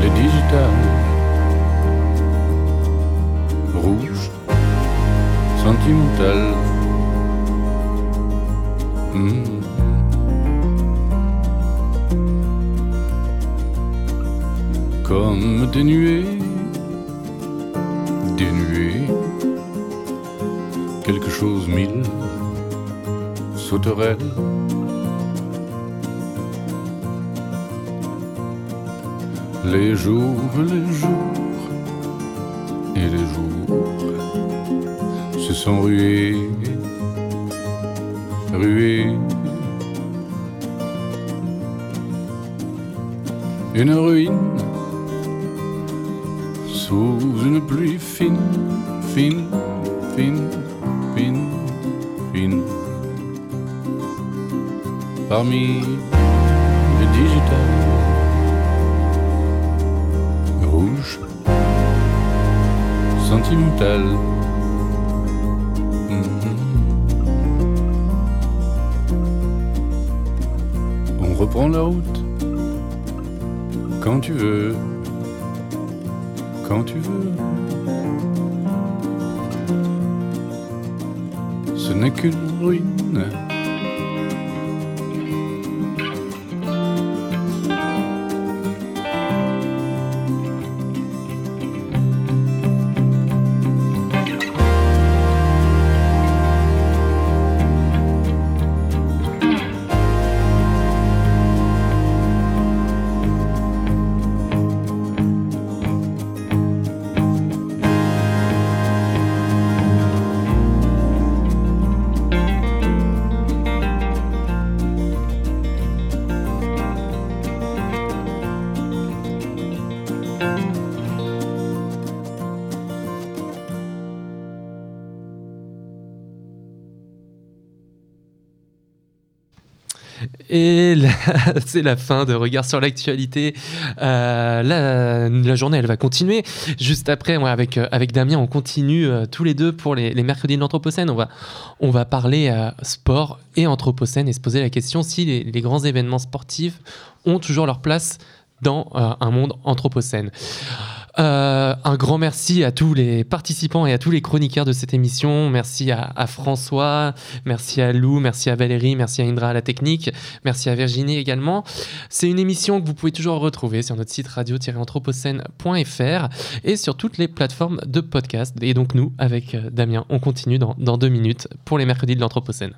les digitales rouges, sentimentale. Hmm. Comme des nuées, quelque chose mille sauterelles. Les jours, les jours sont rués, rués. Une ruine sous une pluie fine, fine, fine, fine, fine. Parmi les digitales rouges, sentimentales. c'est la fin de Regard sur l'actualité. Euh, la, journée, elle va continuer. Juste après, euh, avec Damien, on continue euh, tous les deux pour les, mercredis de l'Anthropocène. On va, parler sport et Anthropocène et se poser la question si les, grands événements sportifs ont toujours leur place dans un monde Anthropocène. Euh, un grand merci à tous les participants et à tous les chroniqueurs de cette émission. Merci à, François, merci à Lou, merci à Valérie, merci à Indra à la technique, merci à Virginie également. C'est une émission que vous pouvez toujours retrouver sur notre site radio-anthropocène.fr et sur toutes les plateformes de podcast. Et donc nous, avec euh, Damien, on continue dans, dans deux minutes pour les mercredis de l'Anthropocène.